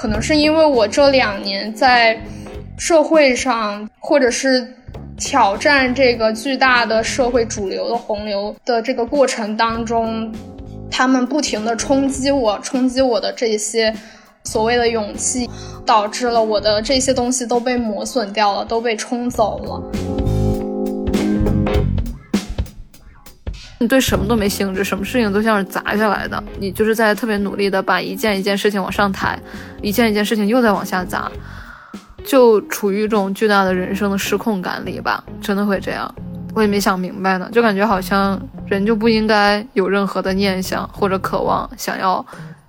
可能是因为我这两年在社会上，或者是挑战这个巨大的社会主流的洪流的这个过程当中，他们不停的冲击我，冲击我的这些所谓的勇气，导致了我的这些东西都被磨损掉了，都被冲走了。你对什么都没兴致，什么事情都像是砸下来的。你就是在特别努力的把一件一件事情往上抬，一件一件事情又在往下砸，就处于一种巨大的人生的失控感里吧。真的会这样，我也没想明白呢，就感觉好像人就不应该有任何的念想或者渴望，想要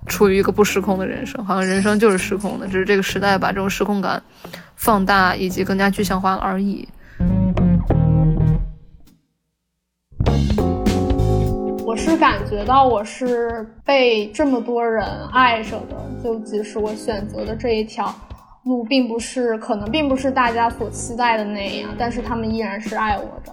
处于一个不失控的人生，好像人生就是失控的，只是这个时代把这种失控感放大以及更加具象化了而已。我是感觉到我是被这么多人爱着的，就即使我选择的这一条路并不是可能并不是大家所期待的那样，但是他们依然是爱我的。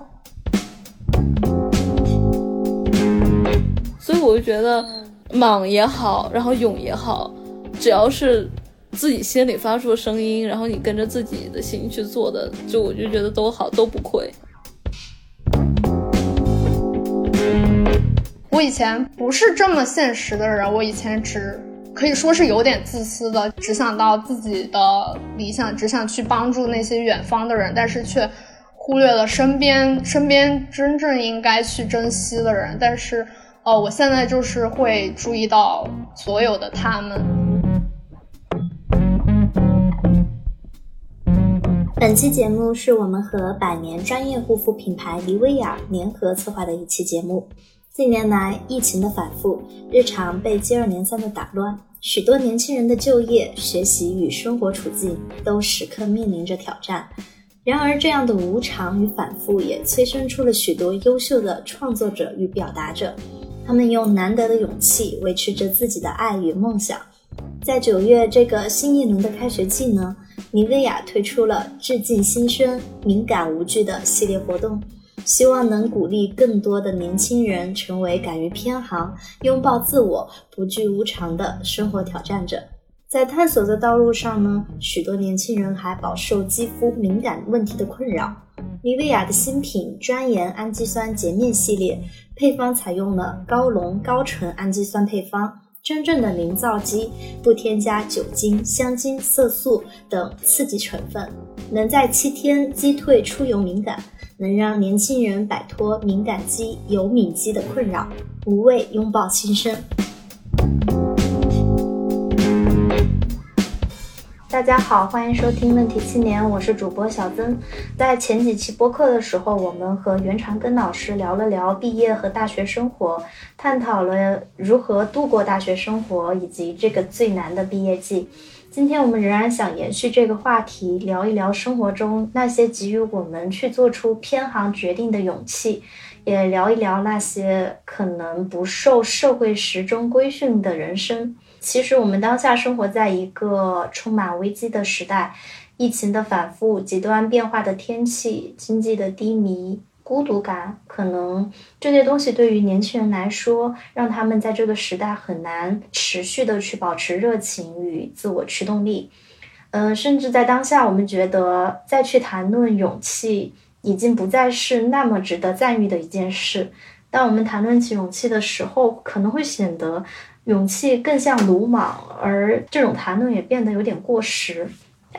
所以我就觉得，莽也好，然后勇也好，只要是自己心里发出的声音，然后你跟着自己的心去做的，就我就觉得都好，都不亏。我以前不是这么现实的人，我以前只可以说是有点自私的，只想到自己的理想，只想去帮助那些远方的人，但是却忽略了身边 身边真正应该去珍惜的人。但是，哦，我现在就是会注意到所有的他们。本期节目是我们和百年专业护肤品牌妮维雅联合策划的一期节目。近年来，疫情的反复，日常被接二连三的打乱，许多年轻人的就业、学习与生活处境都时刻面临着挑战。然而，这样的无常与反复也催生出了许多优秀的创作者与表达者，他们用难得的勇气维持着自己的爱与梦想。在九月这个新一轮的开学季呢，妮维雅推出了致敬新生、敏感无惧的系列活动。希望能鼓励更多的年轻人成为敢于偏航、拥抱自我、不惧无常的生活挑战者。在探索的道路上呢，许多年轻人还饱受肌肤敏感问题的困扰。妮维雅的新品专研氨基酸洁面系列，配方采用了高浓高纯氨基酸配方，真正的零皂基，不添加酒精、香精、色素等刺激成分，能在七天击退出油敏感。能让年轻人摆脱敏感肌、油敏肌的困扰，无畏拥抱新生。大家好，欢迎收听《问题青年》，我是主播小曾。在前几期播客的时候，我们和袁长根老师聊了聊毕业和大学生活，探讨了如何度过大学生活以及这个最难的毕业季。今天我们仍然想延续这个话题，聊一聊生活中那些给予我们去做出偏航决定的勇气，也聊一聊那些可能不受社会时钟规训的人生。其实我们当下生活在一个充满危机的时代，疫情的反复、极端变化的天气、经济的低迷。孤独感，可能这些东西对于年轻人来说，让他们在这个时代很难持续的去保持热情与自我驱动力。嗯，甚至在当下，我们觉得再去谈论勇气，已经不再是那么值得赞誉的一件事。当我们谈论起勇气的时候，可能会显得勇气更像鲁莽，而这种谈论也变得有点过时。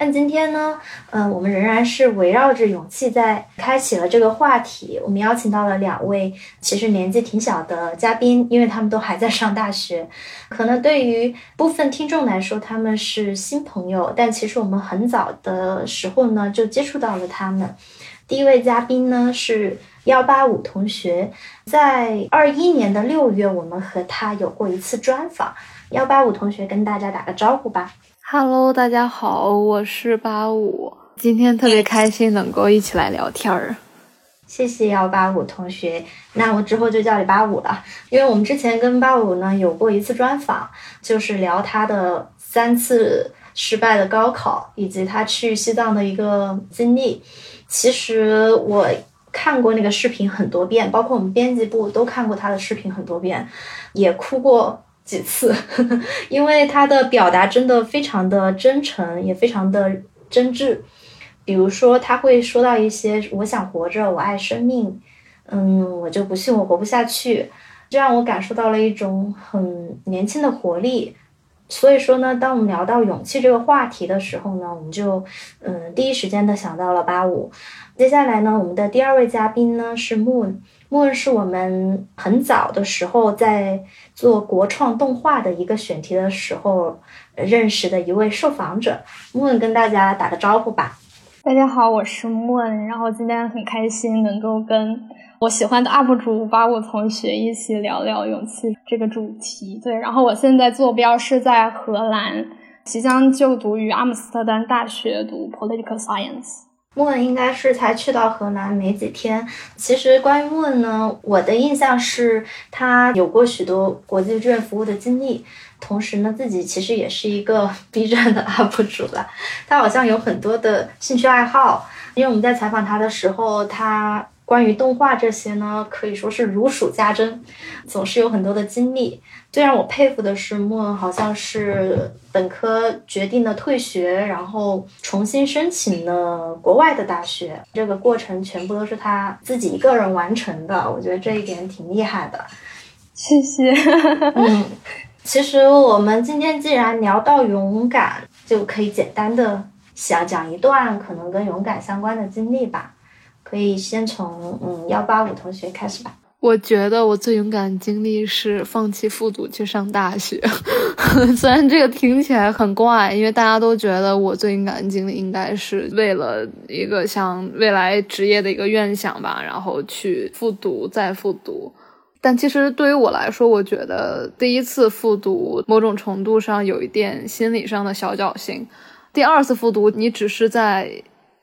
但今天呢，嗯，我们仍然是围绕着勇气在开启了这个话题。我们邀请到了两位其实年纪挺小的嘉宾，因为他们都还在上大学。可能对于部分听众来说，他们是新朋友，但其实我们很早的时候呢就接触到了他们。第一位嘉宾呢是幺八五同学，在二一年的六月，我们和他有过一次专访。幺八五同学跟大家打个招呼吧。Hello，大家好，我是八五，今天特别开心能够一起来聊天儿。谢谢幺八五同学，那我之后就叫你八五了，因为我们之前跟八五呢有过一次专访，就是聊他的三次失败的高考以及他去西藏的一个经历。其实我看过那个视频很多遍，包括我们编辑部都看过他的视频很多遍，也哭过。几次，因为他的表达真的非常的真诚，也非常的真挚。比如说，他会说到一些“我想活着，我爱生命”，嗯，我就不信我活不下去，这让我感受到了一种很年轻的活力。所以说呢，当我们聊到勇气这个话题的时候呢，我们就嗯第一时间的想到了八五。接下来呢，我们的第二位嘉宾呢是 moon 莫恩是我们很早的时候在做国创动画的一个选题的时候认识的一位受访者。莫恩跟大家打个招呼吧。大家好，我是莫恩然后今天很开心能够跟。我喜欢的 UP 主八五同学一起聊聊勇气这个主题。对，然后我现在坐标是在荷兰，即将就读于阿姆斯特丹大学读 Political Science。莫恩应该是才去到河南没几天。其实关于莫恩呢，我的印象是他有过许多国际志愿服务的经历，同时呢，自己其实也是一个 B 站的 UP 主了。他好像有很多的兴趣爱好，因为我们在采访他的时候，他。关于动画这些呢，可以说是如数家珍，总是有很多的经历。最让我佩服的是，莫恩好像是本科决定了退学，然后重新申请了国外的大学，这个过程全部都是他自己一个人完成的。我觉得这一点挺厉害的。谢谢。嗯，其实我们今天既然聊到勇敢，就可以简单的想讲一段可能跟勇敢相关的经历吧。可以先从嗯幺八五同学开始吧。我觉得我最勇敢的经历是放弃复读去上大学，虽然这个听起来很怪，因为大家都觉得我最勇敢的经历应该是为了一个像未来职业的一个愿想吧，然后去复读再复读。但其实对于我来说，我觉得第一次复读某种程度上有一点心理上的小侥幸，第二次复读你只是在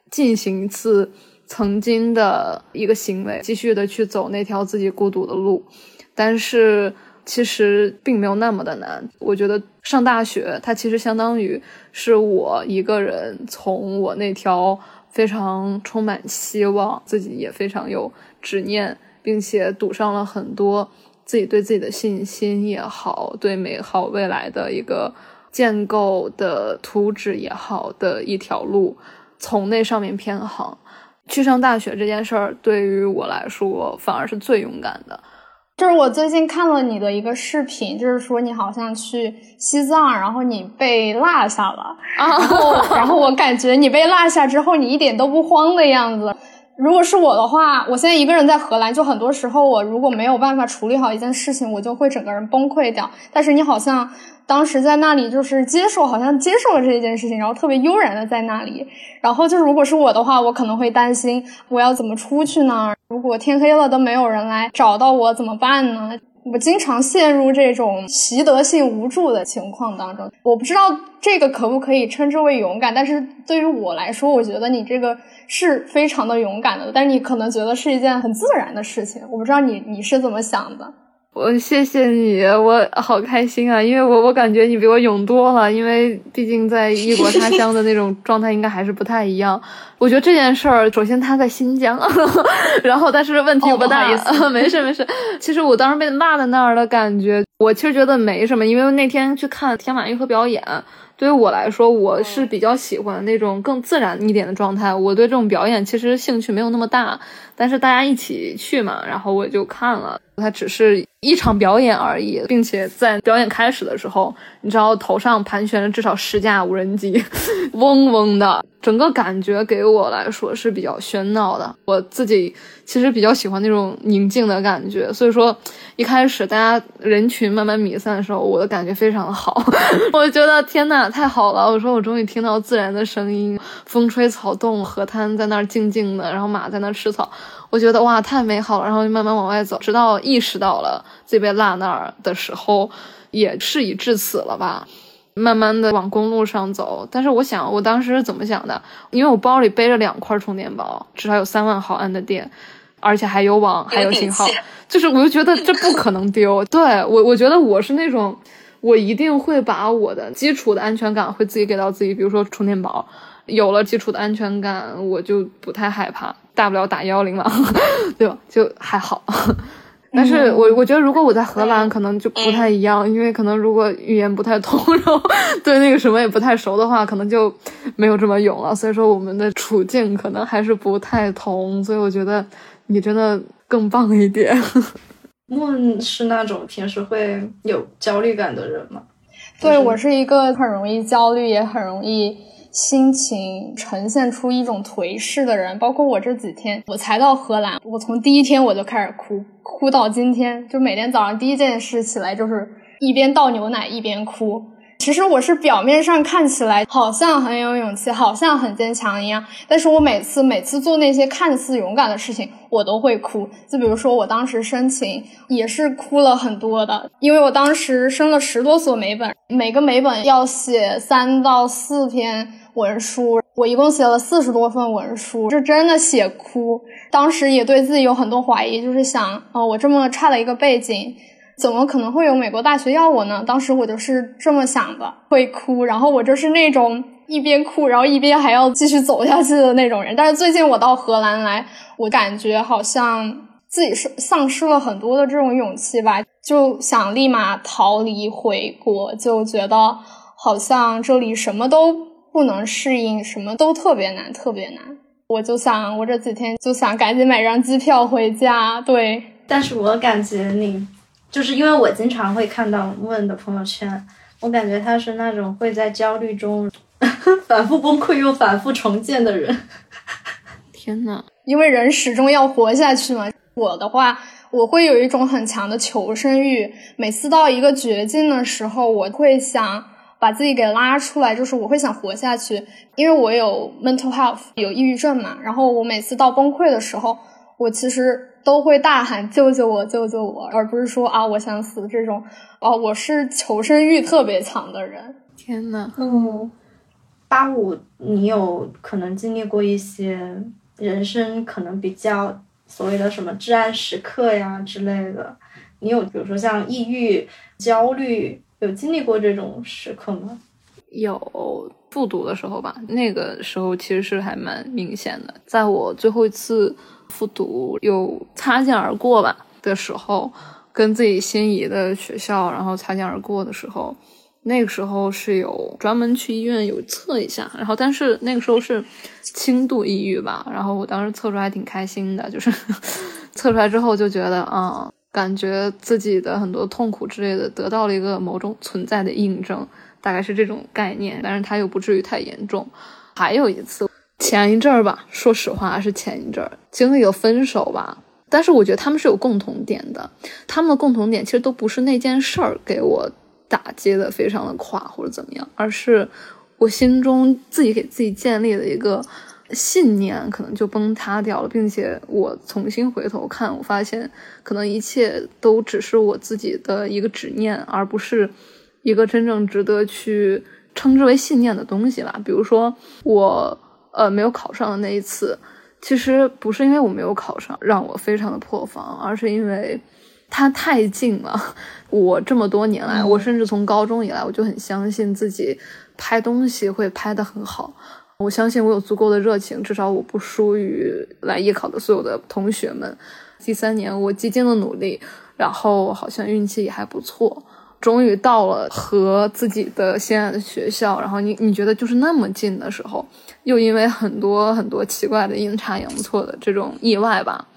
进行一次。曾经的一个行为，继续的去走那条自己孤独的路，但是其实并没有那么的难。我觉得上大学，它其实相当于是我一个人从我那条非常充满希望、自己也非常有执念，并且赌上了很多自己对自己的信心也好，对美好未来的一个建构的图纸也好的一条路，从那上面偏航。去上大学这件事儿对于我来说反而是最勇敢的。就是我最近看了你的一个视频，就是说你好像去西藏，然后你被落下了，然后然后我感觉你被落下之后，你一点都不慌的样子。如果是我的话，我现在一个人在荷兰，就很多时候我如果没有办法处理好一件事情，我就会整个人崩溃掉。但是你好像。当时在那里就是接受，好像接受了这一件事情，然后特别悠然的在那里。然后就是，如果是我的话，我可能会担心我要怎么出去呢？如果天黑了都没有人来找到我怎么办呢？我经常陷入这种习得性无助的情况当中。我不知道这个可不可以称之为勇敢，但是对于我来说，我觉得你这个是非常的勇敢的。但你可能觉得是一件很自然的事情，我不知道你你是怎么想的。我谢谢你，我好开心啊！因为我我感觉你比我勇多了，因为毕竟在异国他乡的那种状态应该还是不太一样。我觉得这件事儿，首先他在新疆，然后但是问题不大，没事没事。其实我当时被骂在那儿的感觉，我其实觉得没什么，因为那天去看天马运河表演。对于我来说，我是比较喜欢那种更自然一点的状态。我对这种表演其实兴趣没有那么大，但是大家一起去嘛，然后我就看了。它只是一场表演而已，并且在表演开始的时候，你知道头上盘旋着至少十架无人机，嗡嗡的，整个感觉给对我来说是比较喧闹的。我自己其实比较喜欢那种宁静的感觉，所以说一开始大家人群慢慢弥散的时候，我的感觉非常好。我觉得天呐，太好了！我说我终于听到自然的声音，风吹草动，河滩在那儿静静的，然后马在那儿吃草。我觉得哇，太美好了，然后就慢慢往外走，直到意识到了自己被落那儿的时候，也事已至此了吧。慢慢的往公路上走，但是我想，我当时是怎么想的？因为我包里背着两块充电宝，至少有三万毫安的电，而且还有网，还有信号，就是我就觉得这不可能丢。对我，我觉得我是那种，我一定会把我的基础的安全感会自己给到自己，比如说充电宝。有了基础的安全感，我就不太害怕，大不了打幺幺零了，对吧？就还好。但是我我觉得如果我在荷兰，可能就不太一样，因为可能如果语言不太通，然后 对那个什么也不太熟的话，可能就没有这么勇了。所以说我们的处境可能还是不太同，所以我觉得你真的更棒一点。梦是那种平时会有焦虑感的人吗？对我是一个很容易焦虑，也很容易。心情呈现出一种颓势的人，包括我这几天，我才到荷兰，我从第一天我就开始哭，哭到今天，就每天早上第一件事起来就是一边倒牛奶一边哭。其实我是表面上看起来好像很有勇气，好像很坚强一样，但是我每次每次做那些看似勇敢的事情，我都会哭。就比如说我当时申请也是哭了很多的，因为我当时申了十多所美本，每个美本要写三到四篇文书，我一共写了四十多份文书，是真的写哭。当时也对自己有很多怀疑，就是想，哦，我这么差的一个背景。怎么可能会有美国大学要我呢？当时我就是这么想的，会哭，然后我就是那种一边哭，然后一边还要继续走下去的那种人。但是最近我到荷兰来，我感觉好像自己是丧失了很多的这种勇气吧，就想立马逃离回国，就觉得好像这里什么都不能适应，什么都特别难，特别难。我就想，我这几天就想赶紧买张机票回家。对，但是我感觉你。就是因为我经常会看到问的朋友圈，我感觉他是那种会在焦虑中 反复崩溃又反复重建的人。天呐，因为人始终要活下去嘛。我的话，我会有一种很强的求生欲。每次到一个绝境的时候，我会想把自己给拉出来，就是我会想活下去。因为我有 mental health，有抑郁症嘛。然后我每次到崩溃的时候，我其实。都会大喊救救我救救我，而不是说啊我想死这种。哦，我是求生欲特别强的人。天呐，嗯，八五，你有可能经历过一些人生可能比较所谓的什么至暗时刻呀之类的。你有比如说像抑郁、焦虑，有经历过这种时刻吗？有复读的时候吧，那个时候其实是还蛮明显的。在我最后一次。复读又擦肩而过吧的时候，跟自己心仪的学校，然后擦肩而过的时候，那个时候是有专门去医院有测一下，然后但是那个时候是轻度抑郁吧，然后我当时测出来还挺开心的，就是 测出来之后就觉得啊，感觉自己的很多痛苦之类的得到了一个某种存在的印证，大概是这种概念，但是它又不至于太严重。还有一次。前一阵儿吧，说实话是前一阵儿经历了分手吧，但是我觉得他们是有共同点的，他们的共同点其实都不是那件事儿给我打击的非常的垮或者怎么样，而是我心中自己给自己建立的一个信念可能就崩塌掉了，并且我重新回头看，我发现可能一切都只是我自己的一个执念，而不是一个真正值得去称之为信念的东西吧。比如说我。呃，没有考上的那一次，其实不是因为我没有考上让我非常的破防，而是因为它太近了。我这么多年来，我甚至从高中以来，我就很相信自己拍东西会拍得很好。我相信我有足够的热情，至少我不输于来艺考的所有的同学们。第三年，我极尽了努力，然后好像运气也还不错。终于到了和自己的心爱的学校，然后你你觉得就是那么近的时候，又因为很多很多奇怪的阴差阳错的这种意外吧，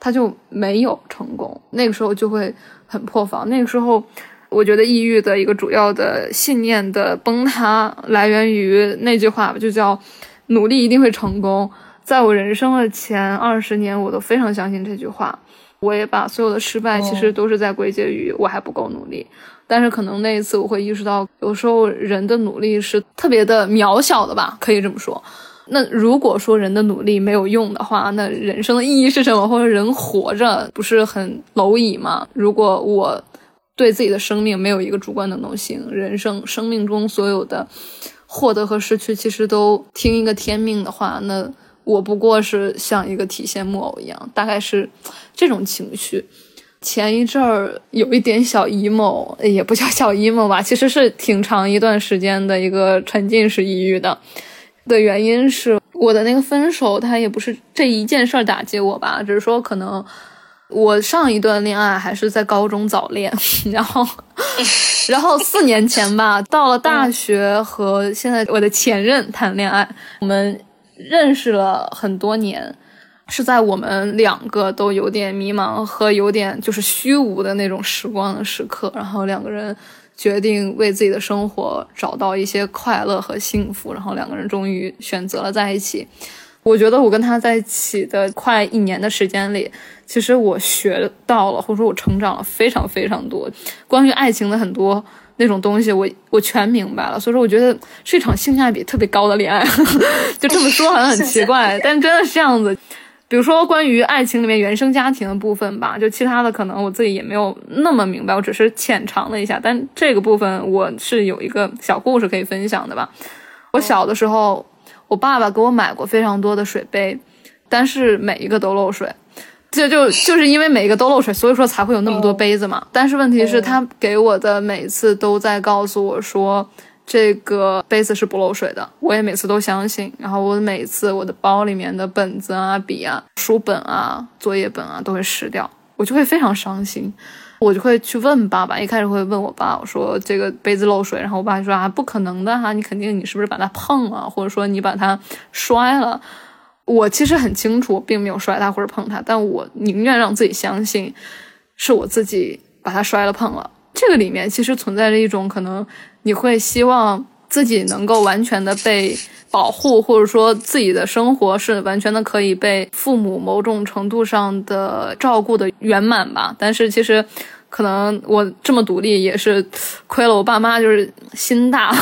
他就没有成功。那个时候就会很破防。那个时候，我觉得抑郁的一个主要的信念的崩塌来源于那句话吧，就叫“努力一定会成功”。在我人生的前二十年，我都非常相信这句话。我也把所有的失败其实都是在归结于我还不够努力。但是可能那一次我会意识到，有时候人的努力是特别的渺小的吧，可以这么说。那如果说人的努力没有用的话，那人生的意义是什么？或者人活着不是很蝼蚁吗？如果我对自己的生命没有一个主观能动性，人生生命中所有的获得和失去其实都听一个天命的话，那我不过是像一个提线木偶一样，大概是这种情绪。前一阵儿有一点小 emo，也不叫小 emo 吧，其实是挺长一段时间的一个沉浸式抑郁的。的原因是我的那个分手，他也不是这一件事儿打击我吧，只是说可能我上一段恋爱还是在高中早恋，然后，然后四年前吧，到了大学和现在我的前任谈恋爱，我们认识了很多年，是在我们两个都有点迷茫和有点就是虚无的那种时光的时刻，然后两个人决定为自己的生活找到一些快乐和幸福，然后两个人终于选择了在一起。我觉得我跟他在一起的快一年的时间里，其实我学到了，或者说我成长了非常非常多，关于爱情的很多那种东西，我我全明白了。所以说，我觉得是一场性价比特别高的恋爱。就这么说好像很奇怪，但真的是这样子。比如说关于爱情里面原生家庭的部分吧，就其他的可能我自己也没有那么明白，我只是浅尝了一下。但这个部分我是有一个小故事可以分享的吧。我小的时候。我爸爸给我买过非常多的水杯，但是每一个都漏水，这就就是因为每一个都漏水，所以说才会有那么多杯子嘛。但是问题是，他给我的每次都在告诉我说，这个杯子是不漏水的。我也每次都相信。然后我每次我的包里面的本子啊、笔啊、书本啊、作业本啊都会湿掉，我就会非常伤心。我就会去问爸爸，一开始会问我爸，我说这个杯子漏水，然后我爸就说啊，不可能的哈，你肯定你是不是把它碰了，或者说你把它摔了？我其实很清楚，并没有摔它或者碰它，但我宁愿让自己相信是我自己把它摔了碰了。这个里面其实存在着一种可能，你会希望自己能够完全的被。保护或者说自己的生活是完全的可以被父母某种程度上的照顾的圆满吧，但是其实可能我这么独立也是亏了我爸妈，就是心大，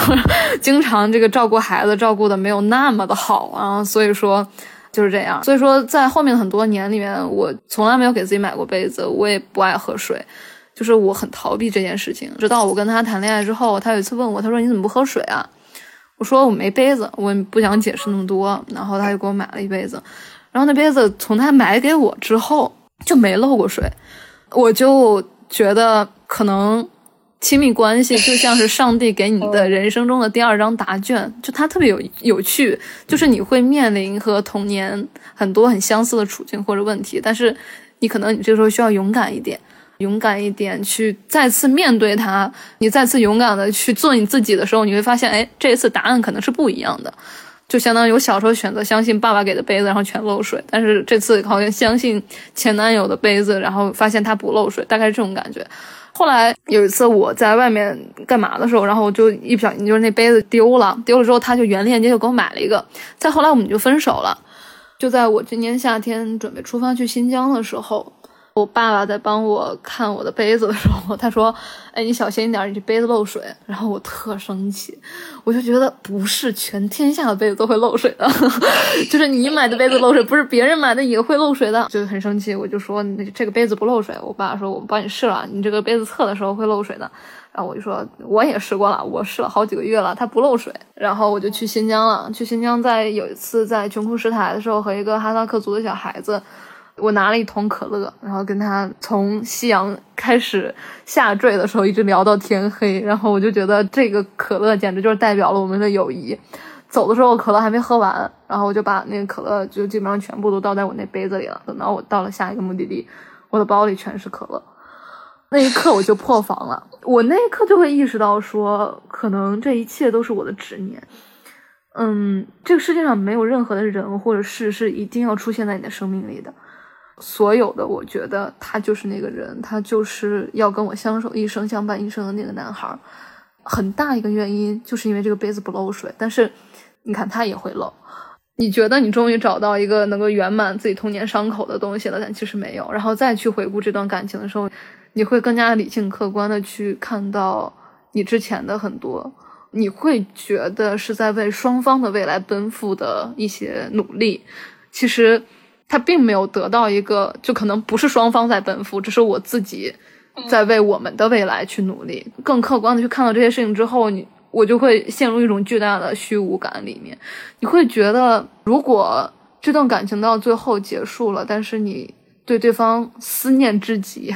经常这个照顾孩子照顾的没有那么的好啊，所以说就是这样。所以说在后面很多年里面，我从来没有给自己买过杯子，我也不爱喝水，就是我很逃避这件事情。直到我跟他谈恋爱之后，他有一次问我，他说你怎么不喝水啊？我说我没杯子，我不想解释那么多，然后他就给我买了一杯子，然后那杯子从他买给我之后就没漏过水，我就觉得可能亲密关系就像是上帝给你的人生中的第二张答卷，就它特别有有趣，就是你会面临和童年很多很相似的处境或者问题，但是你可能你这时候需要勇敢一点。勇敢一点，去再次面对它。你再次勇敢的去做你自己的时候，你会发现，哎，这一次答案可能是不一样的。就相当于我小时候选择相信爸爸给的杯子，然后全漏水，但是这次好像相信前男友的杯子，然后发现他不漏水，大概是这种感觉。后来有一次我在外面干嘛的时候，然后我就一不小心就是那杯子丢了，丢了之后他就原链接就给我买了一个。再后来我们就分手了。就在我今年夏天准备出发去新疆的时候。我爸爸在帮我看我的杯子的时候，他说：“哎，你小心一点，你这杯子漏水。”然后我特生气，我就觉得不是全天下的杯子都会漏水的，就是你买的杯子漏水，不是别人买的也会漏水的，就很生气。我就说：“那这个杯子不漏水。”我爸说：“我帮你试了，你这个杯子测的时候会漏水的。”然后我就说：“我也试过了，我试了好几个月了，它不漏水。”然后我就去新疆了。去新疆，在有一次在穷库什台的时候，和一个哈萨克族的小孩子。我拿了一桶可乐，然后跟他从夕阳开始下坠的时候一直聊到天黑，然后我就觉得这个可乐简直就是代表了我们的友谊。走的时候可乐还没喝完，然后我就把那个可乐就基本上全部都倒在我那杯子里了。等到我到了下一个目的地，我的包里全是可乐。那一刻我就破防了，我那一刻就会意识到说，可能这一切都是我的执念。嗯，这个世界上没有任何的人或者事是一定要出现在你的生命里的。所有的，我觉得他就是那个人，他就是要跟我相守一生、相伴一生的那个男孩。很大一个原因就是因为这个杯子不漏水，但是你看他也会漏。你觉得你终于找到一个能够圆满自己童年伤口的东西了，但其实没有。然后再去回顾这段感情的时候，你会更加理性、客观的去看到你之前的很多，你会觉得是在为双方的未来奔赴的一些努力，其实。他并没有得到一个，就可能不是双方在奔赴，只是我自己在为我们的未来去努力。更客观的去看到这些事情之后，你我就会陷入一种巨大的虚无感里面。你会觉得，如果这段感情到最后结束了，但是你对对方思念至极，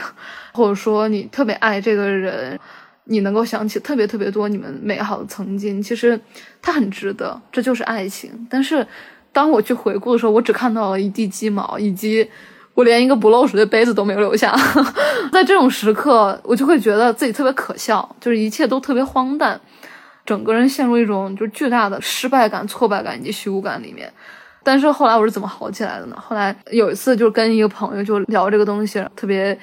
或者说你特别爱这个人，你能够想起特别特别多你们美好的曾经，其实他很值得，这就是爱情。但是。当我去回顾的时候，我只看到了一地鸡毛，以及我连一个不漏水的杯子都没有留下。在这种时刻，我就会觉得自己特别可笑，就是一切都特别荒诞，整个人陷入一种就是巨大的失败感、挫败感以及虚无感里面。但是后来我是怎么好起来的呢？后来有一次就是跟一个朋友就聊这个东西，特别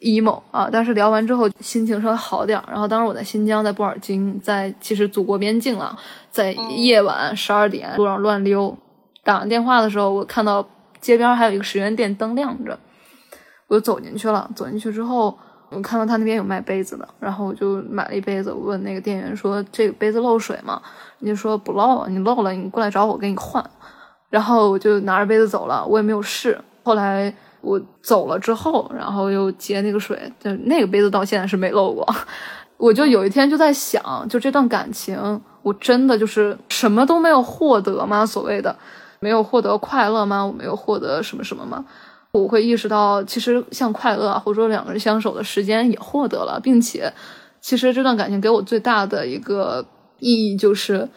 emo 啊。但是聊完之后心情稍微好点儿。然后当时我在新疆，在布尔津，在其实祖国边境了，在夜晚十二点路上乱溜，打完电话的时候，我看到街边还有一个十元店灯亮着，我就走进去了。走进去之后，我看到他那边有卖杯子的，然后我就买了一杯子。我问那个店员说：“这个杯子漏水吗？”人家说不漏，你漏了你过来找我给你换。然后我就拿着杯子走了，我也没有试。后来我走了之后，然后又接那个水，就那个杯子到现在是没漏过。我就有一天就在想，就这段感情，我真的就是什么都没有获得吗？所谓的没有获得快乐吗？我没有获得什么什么吗？我会意识到，其实像快乐啊或者说两个人相守的时间也获得了，并且其实这段感情给我最大的一个意义就是，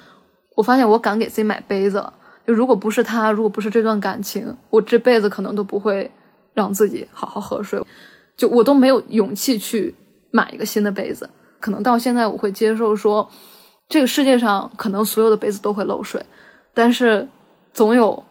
我发现我敢给自己买杯子。就如果不是他，如果不是这段感情，我这辈子可能都不会让自己好好喝水，就我都没有勇气去买一个新的杯子。可能到现在我会接受说，这个世界上可能所有的杯子都会漏水，但是总有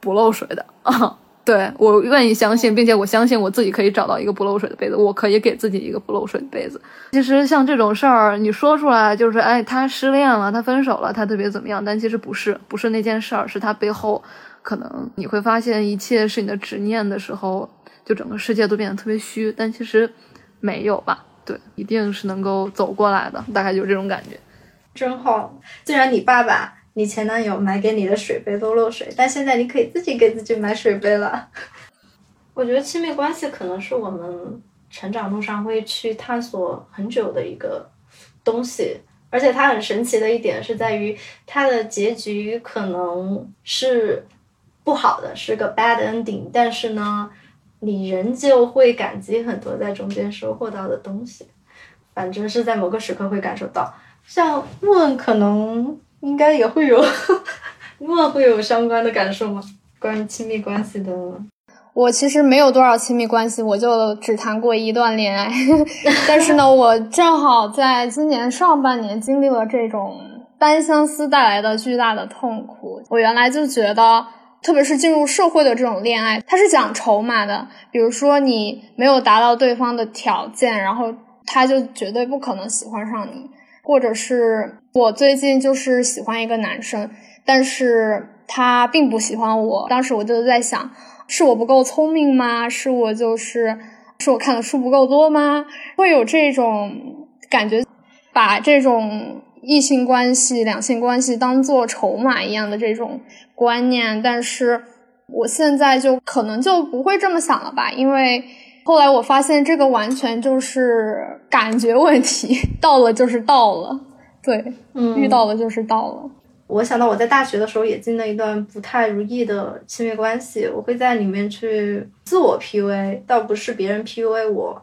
不漏水的啊。对我愿意相信，并且我相信我自己可以找到一个不漏水的杯子，我可以给自己一个不漏水的杯子。其实像这种事儿，你说出来就是，哎，他失恋了，他分手了，他特别怎么样？但其实不是，不是那件事儿，是他背后可能你会发现一切是你的执念的时候，就整个世界都变得特别虚。但其实没有吧？对，一定是能够走过来的，大概就是这种感觉。真好，既然你爸爸。你前男友买给你的水杯都漏水，但现在你可以自己给自己买水杯了。我觉得亲密关系可能是我们成长路上会去探索很久的一个东西，而且它很神奇的一点是在于它的结局可能是不好的，是个 bad ending，但是呢，你仍旧会感激很多在中间收获到的东西。反正是在某个时刻会感受到，像问可能。应该也会有，那会有相关的感受吗？关于亲密关系的，我其实没有多少亲密关系，我就只谈过一段恋爱。但是呢，我正好在今年上半年经历了这种单相思带来的巨大的痛苦。我原来就觉得，特别是进入社会的这种恋爱，它是讲筹码的。比如说，你没有达到对方的条件，然后他就绝对不可能喜欢上你。或者是我最近就是喜欢一个男生，但是他并不喜欢我。当时我就在想，是我不够聪明吗？是我就是是我看的书不够多吗？会有这种感觉，把这种异性关系、两性关系当做筹码一样的这种观念。但是我现在就可能就不会这么想了吧，因为。后来我发现，这个完全就是感觉问题，到了就是到了，对，嗯，遇到了就是到了。我想到我在大学的时候也进了一段不太如意的亲密关系，我会在里面去自我 PUA，倒不是别人 PUA 我，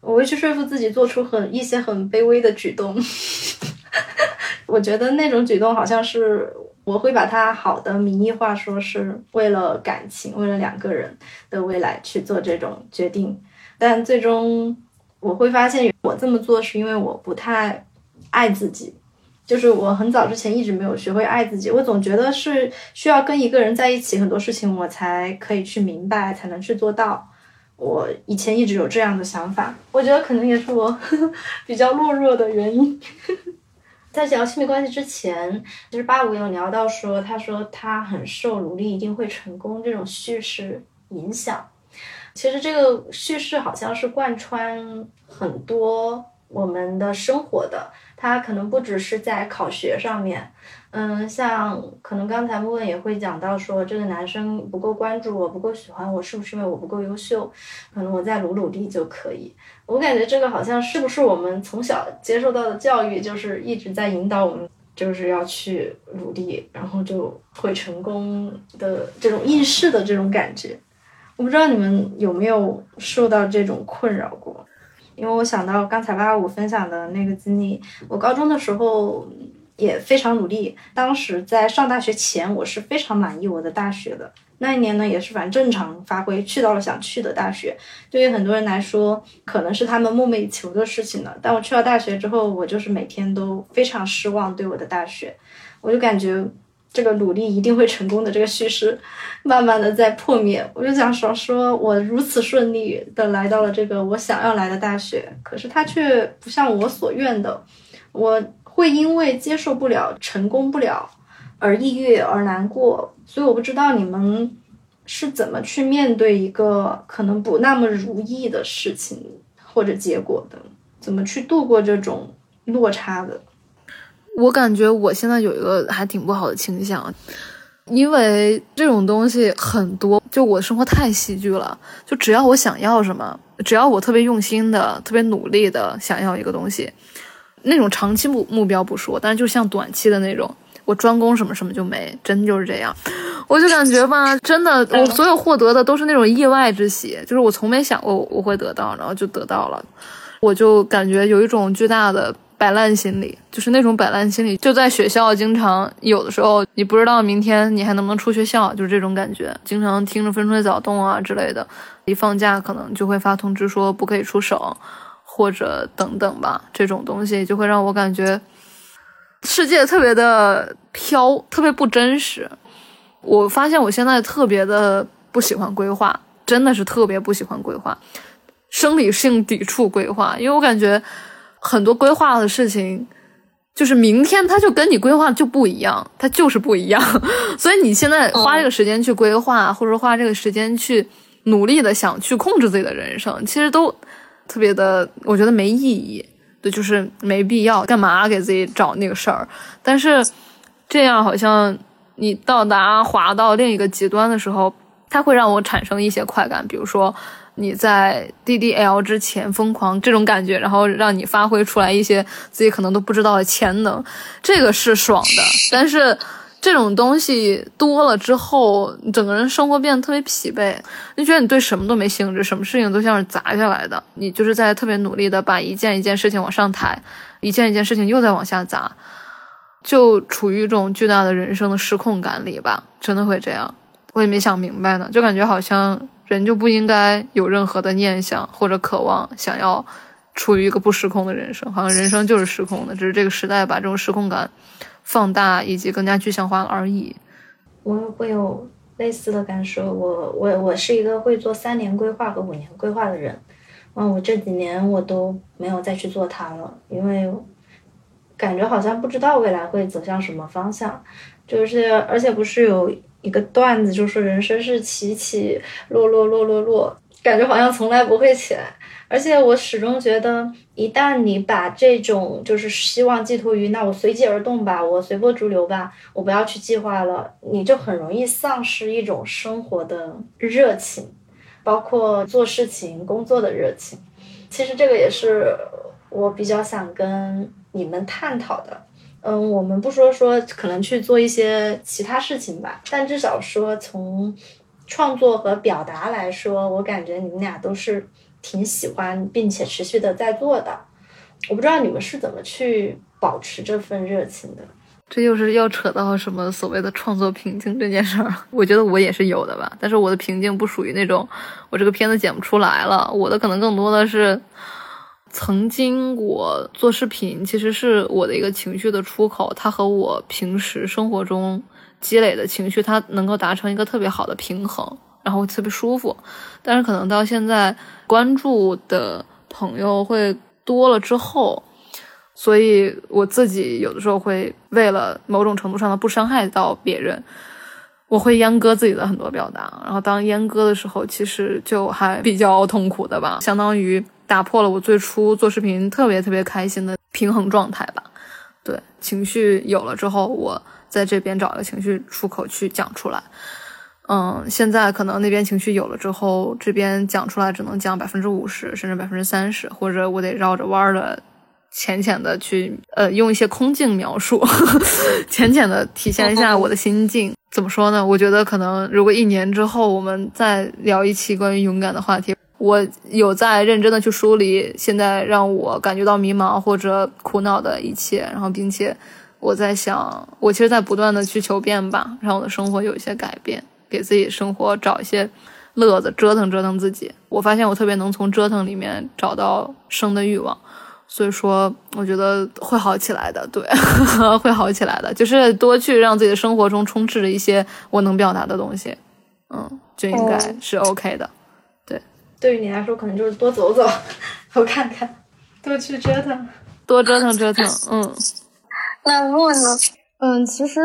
我会去说服自己做出很一些很卑微的举动。我觉得那种举动好像是我会把它好的名义化，说是为了感情，为了两个人的未来去做这种决定。但最终我会发现，我这么做是因为我不太爱自己，就是我很早之前一直没有学会爱自己。我总觉得是需要跟一个人在一起，很多事情我才可以去明白，才能去做到。我以前一直有这样的想法，我觉得可能也是我 比较懦弱的原因。在聊亲密关系之前，就是八五有聊到说，他说他很受努力一定会成功这种叙事影响。其实这个叙事好像是贯穿很多我们的生活的，它可能不只是在考学上面。嗯，像可能刚才木问也会讲到说，这个男生不够关注我，不够喜欢我，是不是因为我不够优秀？可能我再努努力就可以。我感觉这个好像是不是我们从小接受到的教育，就是一直在引导我们，就是要去努力，然后就会成功的这种应试的这种感觉。我不知道你们有没有受到这种困扰过？因为我想到刚才八五分享的那个经历，我高中的时候。也非常努力。当时在上大学前，我是非常满意我的大学的，那一年呢，也是反正正常发挥，去到了想去的大学。对于很多人来说，可能是他们梦寐以求的事情了。但我去到大学之后，我就是每天都非常失望，对我的大学，我就感觉这个努力一定会成功的这个叙事，慢慢的在破灭。我就想说，说我如此顺利的来到了这个我想要来的大学，可是它却不像我所愿的，我会因为接受不了、成功不了而抑郁而难过。所以我不知道你们是怎么去面对一个可能不那么如意的事情或者结果的，怎么去度过这种落差的？我感觉我现在有一个还挺不好的倾向，因为这种东西很多，就我生活太戏剧了。就只要我想要什么，只要我特别用心的、特别努力的想要一个东西，那种长期目目标不说，但是就像短期的那种。我专攻什么什么就没，真就是这样。我就感觉吧，真的，我所有获得的都是那种意外之喜，就是我从没想过我会得到，然后就得到了。我就感觉有一种巨大的摆烂心理，就是那种摆烂心理，就在学校经常有的时候，你不知道明天你还能不能出学校，就是这种感觉。经常听着风吹草动啊之类的，一放假可能就会发通知说不可以出省，或者等等吧，这种东西就会让我感觉。世界特别的飘，特别不真实。我发现我现在特别的不喜欢规划，真的是特别不喜欢规划，生理性抵触规划，因为我感觉很多规划的事情，就是明天它就跟你规划就不一样，它就是不一样。所以你现在花这个时间去规划，或者花这个时间去努力的想去控制自己的人生，其实都特别的，我觉得没意义。对就是没必要，干嘛给自己找那个事儿？但是这样好像你到达滑到另一个极端的时候，它会让我产生一些快感，比如说你在 DDL 之前疯狂这种感觉，然后让你发挥出来一些自己可能都不知道的潜能，这个是爽的。但是。这种东西多了之后，你整个人生活变得特别疲惫，你觉得你对什么都没兴致，什么事情都像是砸下来的。你就是在特别努力的把一件一件事情往上抬，一件一件事情又在往下砸，就处于一种巨大的人生的失控感里吧。真的会这样，我也没想明白呢，就感觉好像人就不应该有任何的念想或者渴望，想要处于一个不失控的人生，好像人生就是失控的，只是这个时代把这种失控感。放大以及更加具象化而已。我会有类似的感受。我我我是一个会做三年规划和五年规划的人。嗯，我这几年我都没有再去做它了，因为感觉好像不知道未来会走向什么方向。就是而且不是有一个段子，就是人生是起起落落落落落，感觉好像从来不会起来。而且我始终觉得，一旦你把这种就是希望寄托于那我随机而动吧，我随波逐流吧，我不要去计划了，你就很容易丧失一种生活的热情，包括做事情、工作的热情。其实这个也是我比较想跟你们探讨的。嗯，我们不说说可能去做一些其他事情吧，但至少说从创作和表达来说，我感觉你们俩都是。挺喜欢并且持续的在做的，我不知道你们是怎么去保持这份热情的。这就是要扯到什么所谓的创作瓶颈这件事儿，我觉得我也是有的吧。但是我的瓶颈不属于那种我这个片子剪不出来了，我的可能更多的是曾经我做视频其实是我的一个情绪的出口，它和我平时生活中积累的情绪，它能够达成一个特别好的平衡。然后特别舒服，但是可能到现在关注的朋友会多了之后，所以我自己有的时候会为了某种程度上的不伤害到别人，我会阉割自己的很多表达。然后当阉割的时候，其实就还比较痛苦的吧，相当于打破了我最初做视频特别特别开心的平衡状态吧。对，情绪有了之后，我在这边找一个情绪出口去讲出来。嗯，现在可能那边情绪有了之后，这边讲出来只能讲百分之五十，甚至百分之三十，或者我得绕着弯儿的，浅浅的去，呃，用一些空镜描述，浅浅的体现一下我的心境。怎么说呢？我觉得可能如果一年之后我们再聊一期关于勇敢的话题，我有在认真的去梳理现在让我感觉到迷茫或者苦恼的一切，然后并且我在想，我其实在不断的去求变吧，让我的生活有一些改变。给自己生活找一些乐子，折腾折腾自己。我发现我特别能从折腾里面找到生的欲望，所以说我觉得会好起来的，对，会好起来的，就是多去让自己的生活中充斥着一些我能表达的东西，嗯，就应该是 OK 的。对，对于你来说，可能就是多走走，多看看，多去折腾，多折腾折腾，嗯。那莫呢？嗯，其实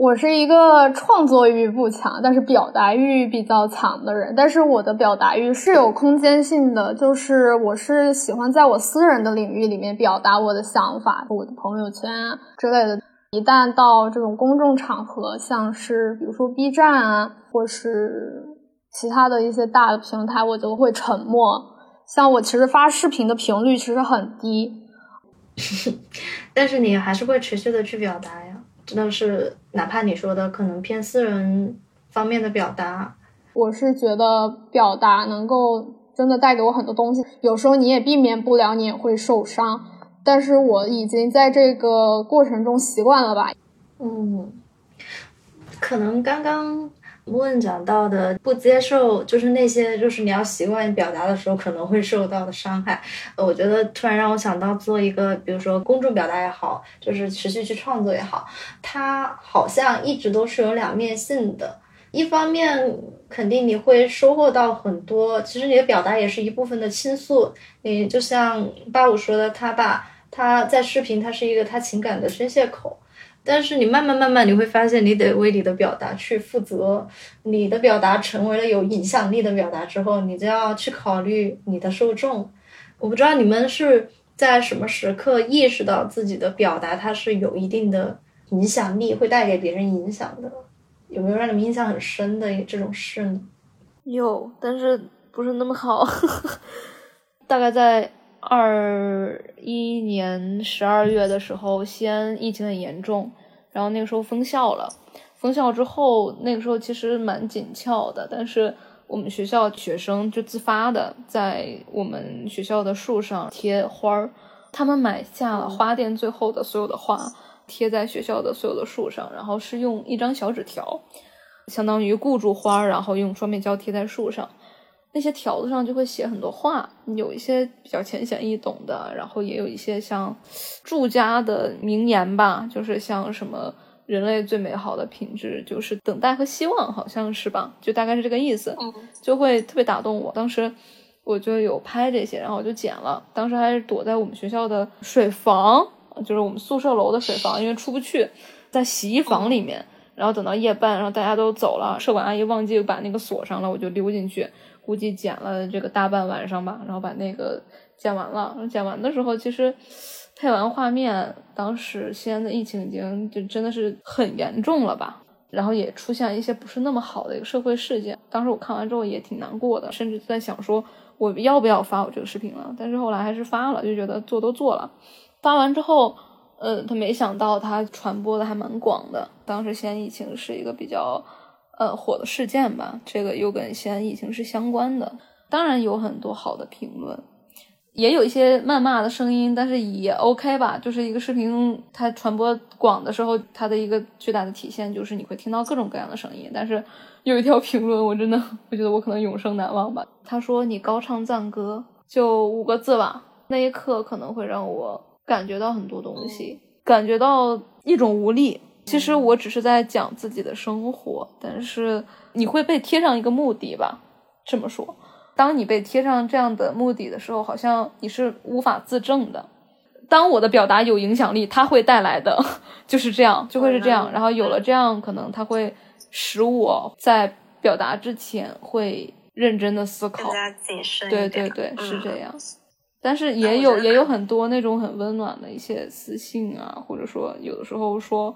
我是一个创作欲不强，但是表达欲比较强的人。但是我的表达欲是有空间性的，就是我是喜欢在我私人的领域里面表达我的想法，我的朋友圈啊之类的。一旦到这种公众场合，像是比如说 B 站啊，或是其他的一些大的平台，我就会沉默。像我其实发视频的频率其实很低。但是你还是会持续的去表达呀，真的是哪怕你说的可能偏私人方面的表达，我是觉得表达能够真的带给我很多东西。有时候你也避免不了，你也会受伤，但是我已经在这个过程中习惯了吧。嗯，可能刚刚。问讲到的不接受，就是那些就是你要习惯表达的时候可能会受到的伤害。呃，我觉得突然让我想到做一个，比如说公众表达也好，就是持续去创作也好，它好像一直都是有两面性的。一方面肯定你会收获到很多，其实你的表达也是一部分的倾诉。你就像八五说的，他把他在视频，他是一个他情感的宣泄口。但是你慢慢慢慢你会发现，你得为你的表达去负责。你的表达成为了有影响力的表达之后，你就要去考虑你的受众。我不知道你们是在什么时刻意识到自己的表达它是有一定的影响力，会带给别人影响的。有没有让你们印象很深的这种事呢？有，但是不是那么好。大概在。二一年十二月的时候，西安疫情很严重，然后那个时候封校了。封校之后，那个时候其实蛮紧俏的，但是我们学校学生就自发的在我们学校的树上贴花儿，他们买下了花店最后的所有的花，贴在学校的所有的树上，然后是用一张小纸条，相当于固住花儿，然后用双面胶贴在树上。那些条子上就会写很多话，有一些比较浅显易懂的，然后也有一些像住家的名言吧，就是像什么人类最美好的品质就是等待和希望，好像是吧？就大概是这个意思，就会特别打动我。当时我就有拍这些，然后我就剪了。当时还是躲在我们学校的水房，就是我们宿舍楼的水房，因为出不去，在洗衣房里面。然后等到夜半，然后大家都走了，舍管阿姨忘记把那个锁上了，我就溜进去。估计剪了这个大半晚上吧，然后把那个剪完了。剪完的时候，其实配完画面，当时西安的疫情已经就真的是很严重了吧，然后也出现一些不是那么好的一个社会事件。当时我看完之后也挺难过的，甚至在想说我要不要发我这个视频了。但是后来还是发了，就觉得做都做了。发完之后，呃，他没想到他传播的还蛮广的。当时西安疫情是一个比较。呃，火的事件吧，这个又跟西安疫情是相关的。当然有很多好的评论，也有一些谩骂的声音，但是也 OK 吧。就是一个视频它传播广的时候，它的一个巨大的体现就是你会听到各种各样的声音。但是有一条评论，我真的我觉得我可能永生难忘吧。他说你高唱赞歌，就五个字吧，那一刻可能会让我感觉到很多东西，感觉到一种无力。其实我只是在讲自己的生活，但是你会被贴上一个目的吧？这么说，当你被贴上这样的目的的时候，好像你是无法自证的。当我的表达有影响力，它会带来的就是这样，就会是这样。然后有了这样，可能它会使我在表达之前会认真的思考，更加谨慎。对对对，是这样。但是也有也有很多那种很温暖的一些私信啊，或者说有的时候说。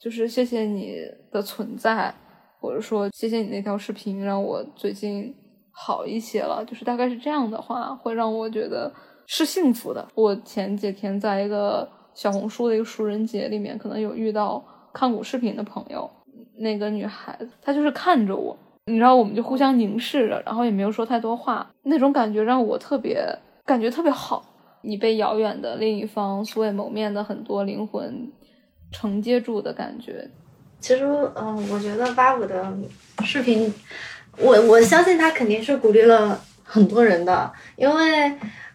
就是谢谢你的存在，或者说谢谢你那条视频让我最近好一些了。就是大概是这样的话，会让我觉得是幸福的。我前几天在一个小红书的一个熟人节里面，可能有遇到看古视频的朋友，那个女孩子她就是看着我，你知道，我们就互相凝视着，然后也没有说太多话，那种感觉让我特别感觉特别好。你被遥远的另一方素未谋面的很多灵魂。承接住的感觉，其实，嗯、我觉得八五的视频，我我相信他肯定是鼓励了很多人的，因为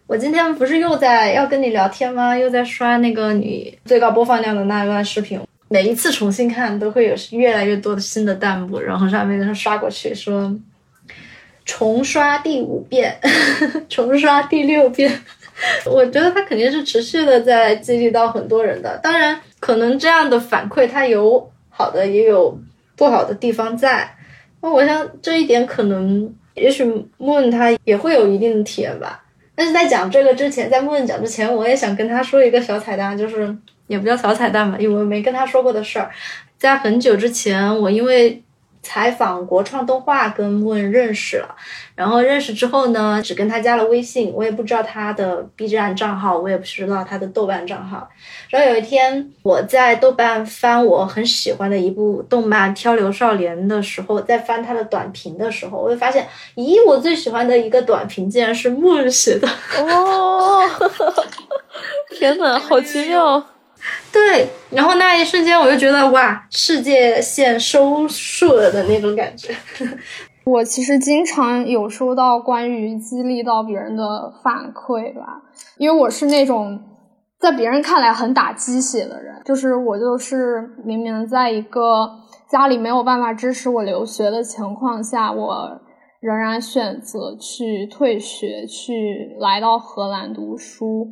我今天不是又在要跟你聊天吗？又在刷那个你最高播放量的那一段视频，每一次重新看都会有越来越多的新的弹幕，然后上面刷过去说。重刷第五遍，重刷第六遍，我觉得他肯定是持续的在激励到很多人的。当然，可能这样的反馈它有好的，也有不好的地方在。那我想这一点可能，也许 Moon 他也会有一定的体验吧。但是在讲这个之前，在 Moon 讲之前，我也想跟他说一个小彩蛋，就是也不叫小彩蛋吧，因为我没跟他说过的事儿。在很久之前，我因为采访国创动画跟 Moon 认识了，然后认识之后呢，只跟他加了微信，我也不知道他的 B 站账号，我也不知道他的豆瓣账号。然后有一天我在豆瓣翻我很喜欢的一部动漫《漂流少年》的时候，在翻他的短评的时候，我会发现，咦，我最喜欢的一个短评竟然是 Moon 写的。哦，天哪，好奇妙！对，然后那一瞬间我就觉得哇，世界线收束了的那种感觉。我其实经常有收到关于激励到别人的反馈吧，因为我是那种在别人看来很打鸡血的人，就是我就是明明在一个家里没有办法支持我留学的情况下，我仍然选择去退学，去来到荷兰读书。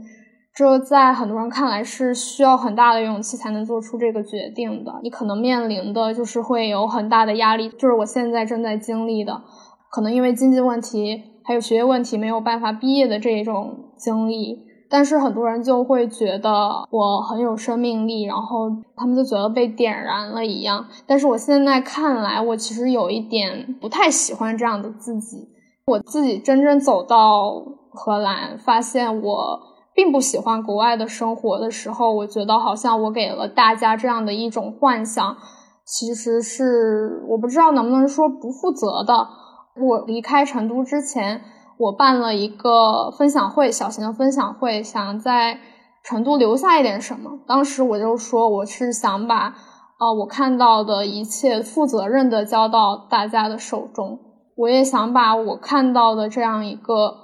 这在很多人看来是需要很大的勇气才能做出这个决定的。你可能面临的就是会有很大的压力，就是我现在正在经历的，可能因为经济问题还有学业问题没有办法毕业的这种经历。但是很多人就会觉得我很有生命力，然后他们就觉得被点燃了一样。但是我现在看来，我其实有一点不太喜欢这样的自己。我自己真正走到荷兰，发现我。并不喜欢国外的生活的时候，我觉得好像我给了大家这样的一种幻想，其实是我不知道能不能说不负责的。我离开成都之前，我办了一个分享会，小型的分享会，想在成都留下一点什么。当时我就说，我是想把呃我看到的一切负责任的交到大家的手中，我也想把我看到的这样一个。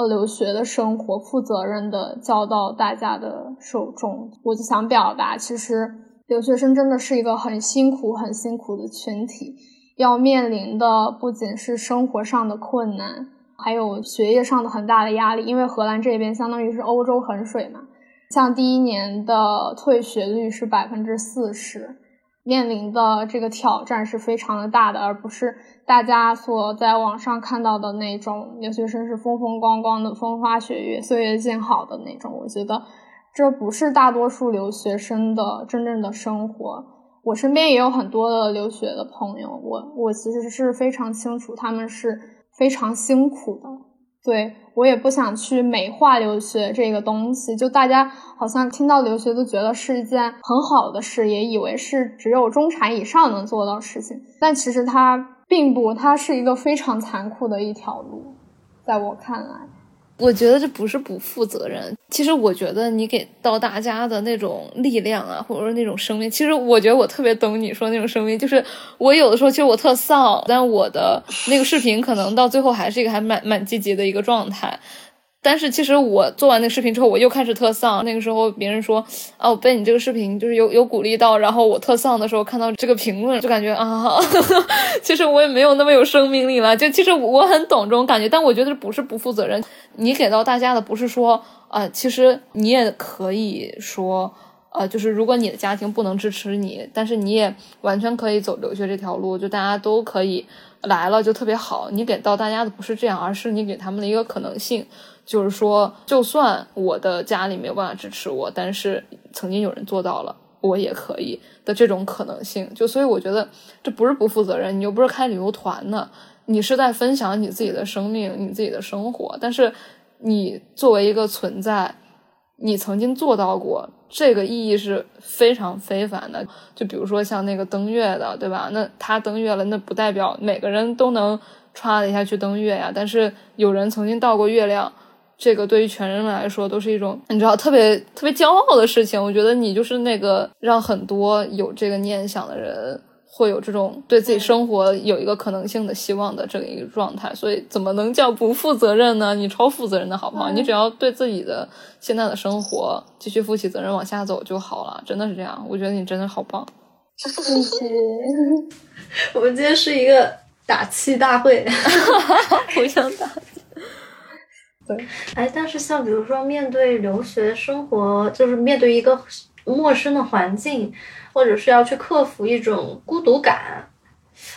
呃，留学的生活，负责任的交到大家的手中，我就想表达，其实留学生真的是一个很辛苦、很辛苦的群体，要面临的不仅是生活上的困难，还有学业上的很大的压力。因为荷兰这边相当于是欧洲衡水嘛，像第一年的退学率是百分之四十。面临的这个挑战是非常的大的，而不是大家所在网上看到的那种留学生是风风光光的、风花雪月、岁月静好的那种。我觉得这不是大多数留学生的真正的生活。我身边也有很多的留学的朋友，我我其实是非常清楚他们是非常辛苦的。对。我也不想去美化留学这个东西，就大家好像听到留学都觉得是一件很好的事，也以为是只有中产以上能做到事情，但其实它并不，它是一个非常残酷的一条路，在我看来。我觉得这不是不负责任。其实我觉得你给到大家的那种力量啊，或者说那种生命，其实我觉得我特别懂你说那种生命。就是我有的时候其实我特丧，但我的那个视频可能到最后还是一个还蛮蛮积极的一个状态。但是其实我做完那个视频之后，我又开始特丧。那个时候别人说啊，我被你这个视频就是有有鼓励到，然后我特丧的时候看到这个评论，就感觉啊，其实我也没有那么有生命力了。就其实我很懂这种感觉，但我觉得不是不负责任。你给到大家的不是说啊，其实你也可以说，呃，就是如果你的家庭不能支持你，但是你也完全可以走留学这条路，就大家都可以来了，就特别好。你给到大家的不是这样，而是你给他们的一个可能性。就是说，就算我的家里没有办法支持我，但是曾经有人做到了，我也可以的这种可能性。就所以我觉得这不是不负责任，你又不是开旅游团的，你是在分享你自己的生命、你自己的生活。但是你作为一个存在，你曾经做到过，这个意义是非常非凡的。就比如说像那个登月的，对吧？那他登月了，那不代表每个人都能歘的一下去登月呀。但是有人曾经到过月亮。这个对于全人类来说都是一种你知道特别特别骄傲的事情。我觉得你就是那个让很多有这个念想的人会有这种对自己生活有一个可能性的希望的这个一个状态，所以怎么能叫不负责任呢？你超负责任的好不好？你只要对自己的现在的生活继续负起责任，往下走就好了。真的是这样，我觉得你真的好棒。谢谢。我们今天是一个打气大会，互相打。对，哎，但是像比如说面对留学生活，就是面对一个陌生的环境。或者是要去克服一种孤独感，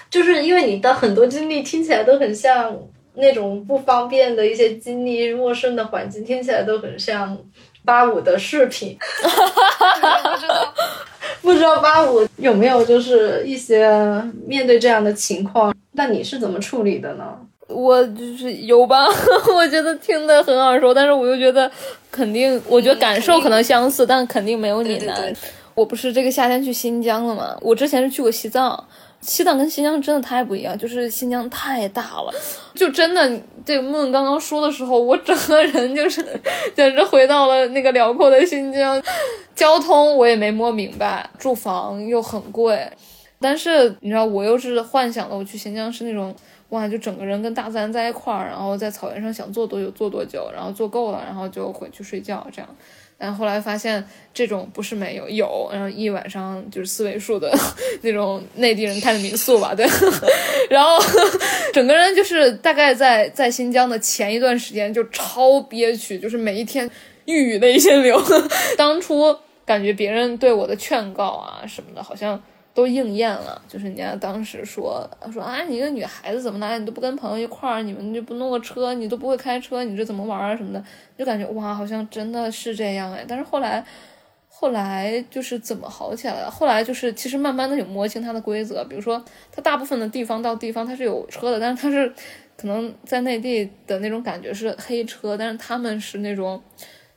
就是因为你的很多经历听起来都很像那种不方便的一些经历，陌生的环境听起来都很像八五的视频。不知道不知道八五有没有就是一些面对这样的情况，那你是怎么处理的呢？我就是有吧，我觉得听的很耳熟，但是我又觉得肯定，我觉得感受可能相似，但肯定没有你难。我不是这个夏天去新疆了吗？我之前是去过西藏，西藏跟新疆真的太不一样，就是新疆太大了，就真的这个梦刚刚说的时候，我整个人就是 简直回到了那个辽阔的新疆。交通我也没摸明白，住房又很贵，但是你知道，我又是幻想的我去新疆是那种哇，就整个人跟大自然在一块儿，然后在草原上想坐多久坐多久，然后坐够了，然后就回去睡觉这样。但后来发现这种不是没有有，然后一晚上就是四位数的 那种内地人开的民宿吧，对，然后 整个人就是大概在在新疆的前一段时间就超憋屈，就是每一天欲语泪先流。当初感觉别人对我的劝告啊什么的，好像。都应验了，就是人家当时说说啊，你一个女孩子怎么来，你都不跟朋友一块儿，你们就不弄个车，你都不会开车，你这怎么玩啊什么的，就感觉哇，好像真的是这样哎。但是后来，后来就是怎么好起来了？后来就是其实慢慢的有摸清它的规则，比如说它大部分的地方到地方它是有车的，但是它是可能在内地的那种感觉是黑车，但是他们是那种。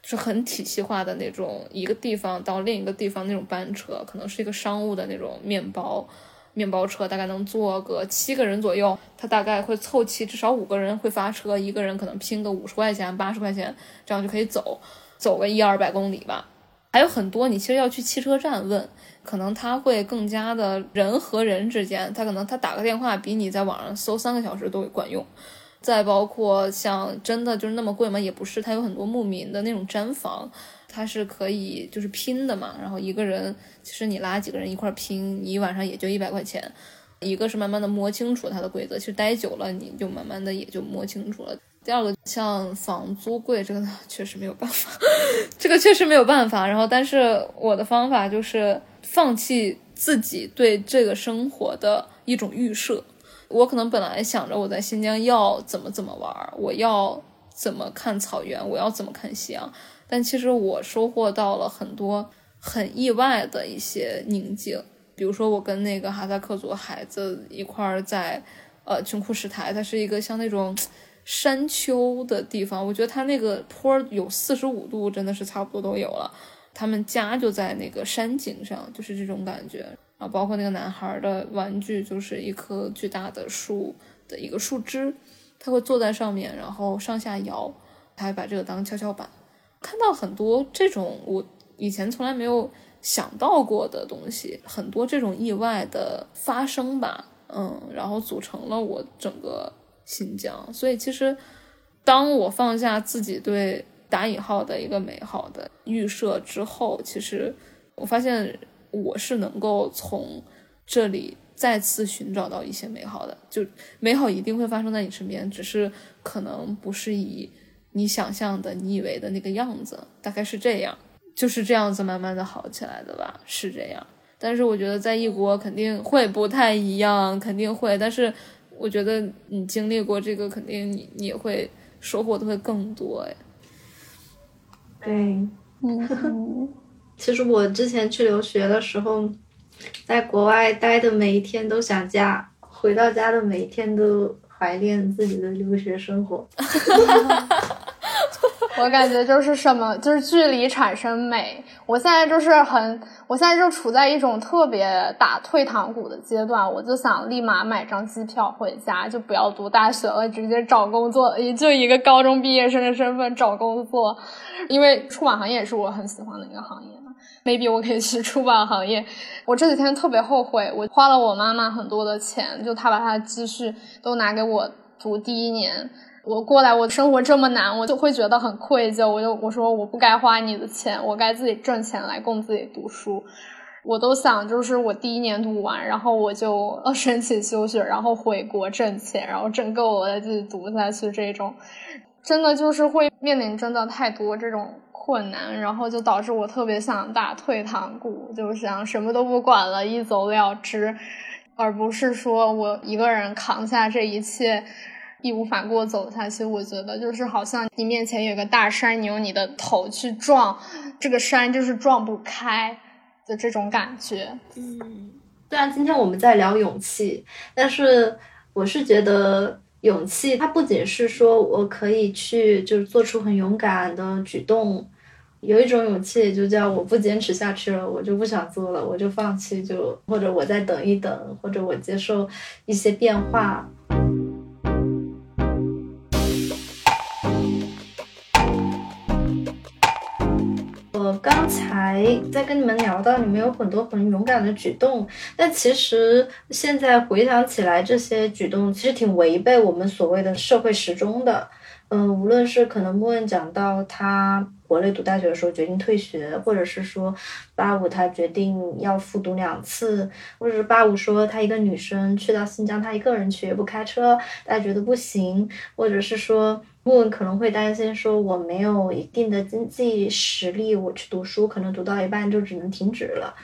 是很体系化的那种，一个地方到另一个地方那种班车，可能是一个商务的那种面包面包车，大概能坐个七个人左右。他大概会凑齐至少五个人会发车，一个人可能拼个五十块钱、八十块钱，这样就可以走，走个一二百公里吧。还有很多，你其实要去汽车站问，可能他会更加的人和人之间，他可能他打个电话比你在网上搜三个小时都管用。再包括像真的就是那么贵吗？也不是，它有很多牧民的那种毡房，它是可以就是拼的嘛。然后一个人其实你拉几个人一块拼，你一晚上也就一百块钱。一个是慢慢的摸清楚它的规则，其实待久了你就慢慢的也就摸清楚了。第二个像房租贵，这个确实没有办法，这个确实没有办法。然后但是我的方法就是放弃自己对这个生活的一种预设。我可能本来想着我在新疆要怎么怎么玩，我要怎么看草原，我要怎么看夕阳，但其实我收获到了很多很意外的一些宁静。比如说，我跟那个哈萨克族孩子一块儿在呃琼库什台，它是一个像那种山丘的地方，我觉得它那个坡有四十五度，真的是差不多都有了。他们家就在那个山景上，就是这种感觉。然后包括那个男孩的玩具，就是一棵巨大的树的一个树枝，他会坐在上面，然后上下摇，他还把这个当跷跷板。看到很多这种我以前从来没有想到过的东西，很多这种意外的发生吧，嗯，然后组成了我整个新疆。所以其实，当我放下自己对打引号的一个美好的预设之后，其实我发现。我是能够从这里再次寻找到一些美好的，就美好一定会发生在你身边，只是可能不是以你想象的、你以为的那个样子，大概是这样，就是这样子慢慢的好起来的吧，是这样。但是我觉得在异国肯定会不太一样，肯定会。但是我觉得你经历过这个，肯定你你会收获的会更多哎。对，嗯。其实我之前去留学的时候，在国外待的每一天都想家，回到家的每一天都怀念自己的留学生活。我感觉就是什么，就是距离产生美。我现在就是很，我现在就处在一种特别打退堂鼓的阶段，我就想立马买张机票回家，就不要读大学了，直接找工作，也就一个高中毕业生的身份找工作。因为出版行业也是我很喜欢的一个行业，maybe 我可以去出版行业。我这几天特别后悔，我花了我妈妈很多的钱，就她把她的积蓄都拿给我读第一年。我过来，我生活这么难，我就会觉得很愧疚。我就我说我不该花你的钱，我该自己挣钱来供自己读书。我都想就是我第一年读完，然后我就申请休学，然后回国挣钱，然后挣够了再自己读下去。这种真的就是会面临真的太多这种困难，然后就导致我特别想打退堂鼓，就想什么都不管了，一走了之，而不是说我一个人扛下这一切。义无反顾走下去，我觉得就是好像你面前有个大山，你用你的头去撞，这个山就是撞不开的这种感觉。嗯，虽然今天我们在聊勇气，但是我是觉得勇气它不仅是说我可以去就是做出很勇敢的举动，有一种勇气就叫我不坚持下去了，我就不想做了，我就放弃，就或者我再等一等，或者我接受一些变化。我刚才在跟你们聊到，你们有很多很勇敢的举动，但其实现在回想起来，这些举动其实挺违背我们所谓的社会时钟的。嗯，无论是可能莫问讲到他国内读大学的时候决定退学，或者是说八五他决定要复读两次，或者是八五说他一个女生去到新疆，他一个人去也不开车，大家觉得不行，或者是说。莫文可能会担心说，我没有一定的经济实力，我去读书可能读到一半就只能停止了。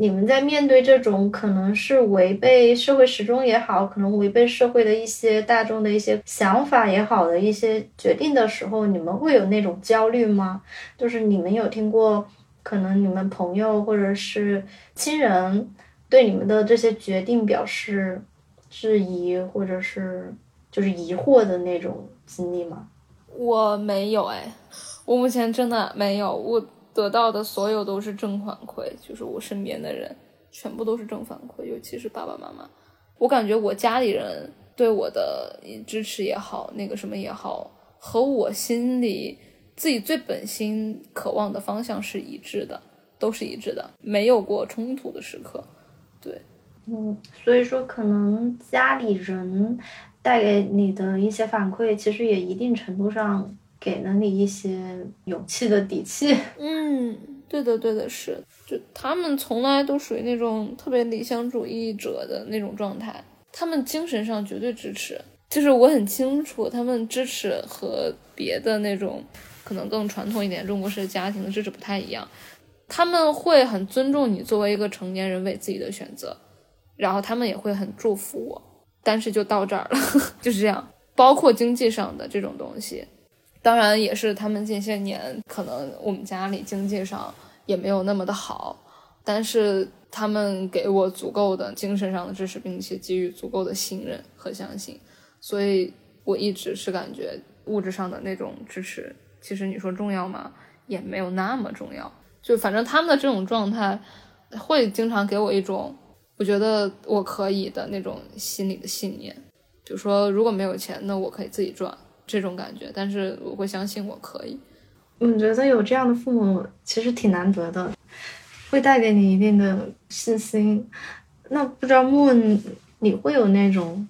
你们在面对这种可能是违背社会时钟也好，可能违背社会的一些大众的一些想法也好的一些决定的时候，你们会有那种焦虑吗？就是你们有听过可能你们朋友或者是亲人对你们的这些决定表示质疑，或者是就是疑惑的那种？经历吗？我没有哎，我目前真的没有。我得到的所有都是正反馈，就是我身边的人全部都是正反馈，尤其是爸爸妈妈。我感觉我家里人对我的支持也好，那个什么也好，和我心里自己最本心渴望的方向是一致的，都是一致的，没有过冲突的时刻。对，嗯，所以说可能家里人。带给你的一些反馈，其实也一定程度上给了你一些勇气的底气。嗯，对的，对的，是，就他们从来都属于那种特别理想主义者的那种状态，他们精神上绝对支持。就是我很清楚，他们支持和别的那种可能更传统一点中国式家庭的支持不太一样，他们会很尊重你作为一个成年人为自己的选择，然后他们也会很祝福我。但是就到这儿了，就是这样。包括经济上的这种东西，当然也是他们近些年可能我们家里经济上也没有那么的好，但是他们给我足够的精神上的支持，并且给予足够的信任和相信，所以我一直是感觉物质上的那种支持，其实你说重要吗？也没有那么重要。就反正他们的这种状态，会经常给我一种。我觉得我可以的那种心理的信念，就说如果没有钱，那我可以自己赚这种感觉。但是我会相信我可以。我觉得有这样的父母其实挺难得的，会带给你一定的信心。那不知道木你会有那种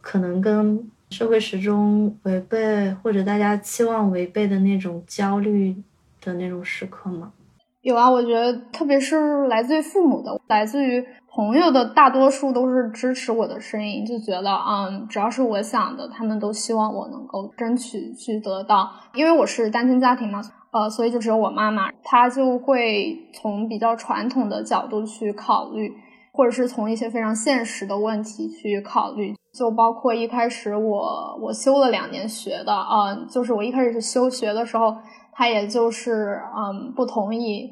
可能跟社会时钟违背或者大家期望违背的那种焦虑的那种时刻吗？有啊，我觉得特别是来自于父母的，来自于。朋友的大多数都是支持我的声音，就觉得，嗯，只要是我想的，他们都希望我能够争取去得到。因为我是单亲家庭嘛，呃，所以就只有我妈妈，她就会从比较传统的角度去考虑，或者是从一些非常现实的问题去考虑。就包括一开始我我修了两年学的，嗯，就是我一开始是休学的时候，他也就是嗯不同意。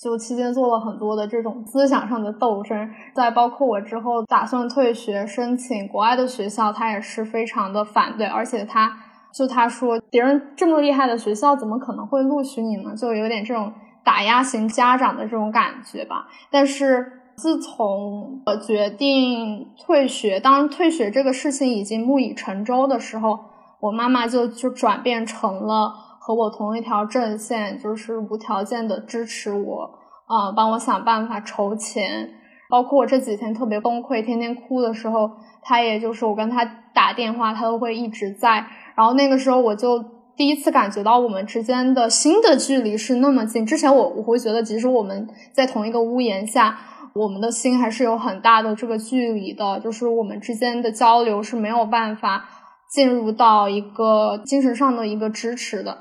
就期间做了很多的这种思想上的斗争，再包括我之后打算退学申请国外的学校，他也是非常的反对，而且他就他说别人这么厉害的学校怎么可能会录取你呢？就有点这种打压型家长的这种感觉吧。但是自从我决定退学，当退学这个事情已经木已成舟的时候，我妈妈就就转变成了和我同一条阵线，就是无条件的支持我，啊，帮我想办法筹钱。包括我这几天特别崩溃、天天哭的时候，他也就是我跟他打电话，他都会一直在。然后那个时候，我就第一次感觉到我们之间的心的距离是那么近。之前我我会觉得，即使我们在同一个屋檐下，我们的心还是有很大的这个距离的，就是我们之间的交流是没有办法进入到一个精神上的一个支持的。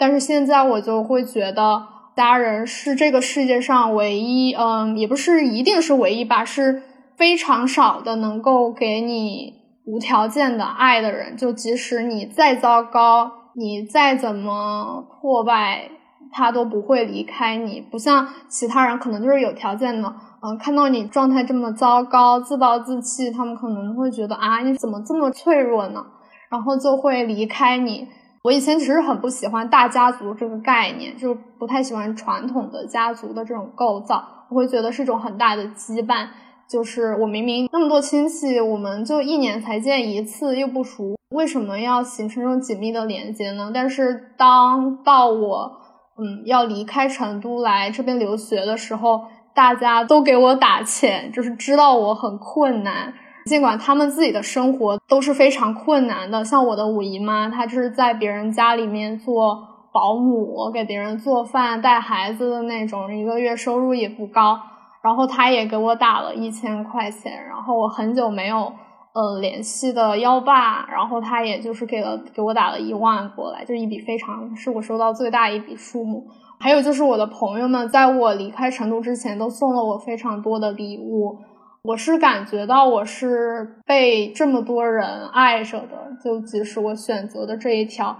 但是现在我就会觉得。家人是这个世界上唯一，嗯，也不是一定是唯一吧，是非常少的能够给你无条件的爱的人。就即使你再糟糕，你再怎么破败，他都不会离开你。不像其他人，可能就是有条件的，嗯，看到你状态这么糟糕，自暴自弃，他们可能会觉得啊，你怎么这么脆弱呢？然后就会离开你。我以前其实很不喜欢大家族这个概念，就不太喜欢传统的家族的这种构造。我会觉得是一种很大的羁绊，就是我明明那么多亲戚，我们就一年才见一次，又不熟，为什么要形成这种紧密的连接呢？但是当到我嗯要离开成都来这边留学的时候，大家都给我打钱，就是知道我很困难。尽管他们自己的生活都是非常困难的，像我的五姨妈，她就是在别人家里面做保姆，给别人做饭、带孩子的那种，一个月收入也不高。然后她也给我打了一千块钱，然后我很久没有呃联系的幺爸，然后他也就是给了给我打了一万过来，就一笔非常是我收到最大一笔数目。还有就是我的朋友们，在我离开成都之前，都送了我非常多的礼物。我是感觉到我是被这么多人爱着的，就即使我选择的这一条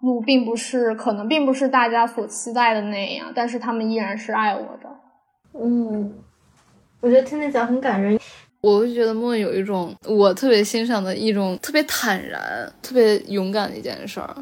路并不是可能并不是大家所期待的那样，但是他们依然是爱我的。嗯，我觉得听那讲很感人。我会觉得梦有一种我特别欣赏的一种特别坦然、特别勇敢的一件事儿。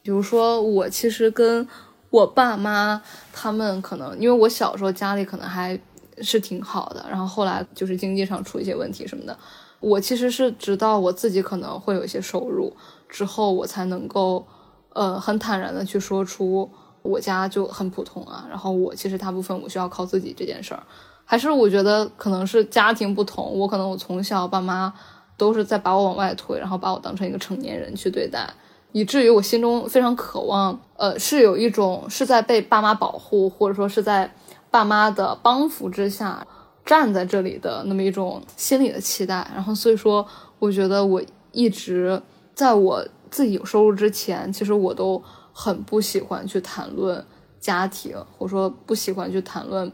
比如说，我其实跟我爸妈他们可能，因为我小时候家里可能还。是挺好的，然后后来就是经济上出一些问题什么的，我其实是直到我自己可能会有一些收入之后，我才能够，呃，很坦然的去说出我家就很普通啊，然后我其实大部分我需要靠自己这件事儿，还是我觉得可能是家庭不同，我可能我从小爸妈都是在把我往外推，然后把我当成一个成年人去对待，以至于我心中非常渴望，呃，是有一种是在被爸妈保护，或者说是在。爸妈的帮扶之下，站在这里的那么一种心理的期待，然后所以说，我觉得我一直在我自己有收入之前，其实我都很不喜欢去谈论家庭，或者说不喜欢去谈论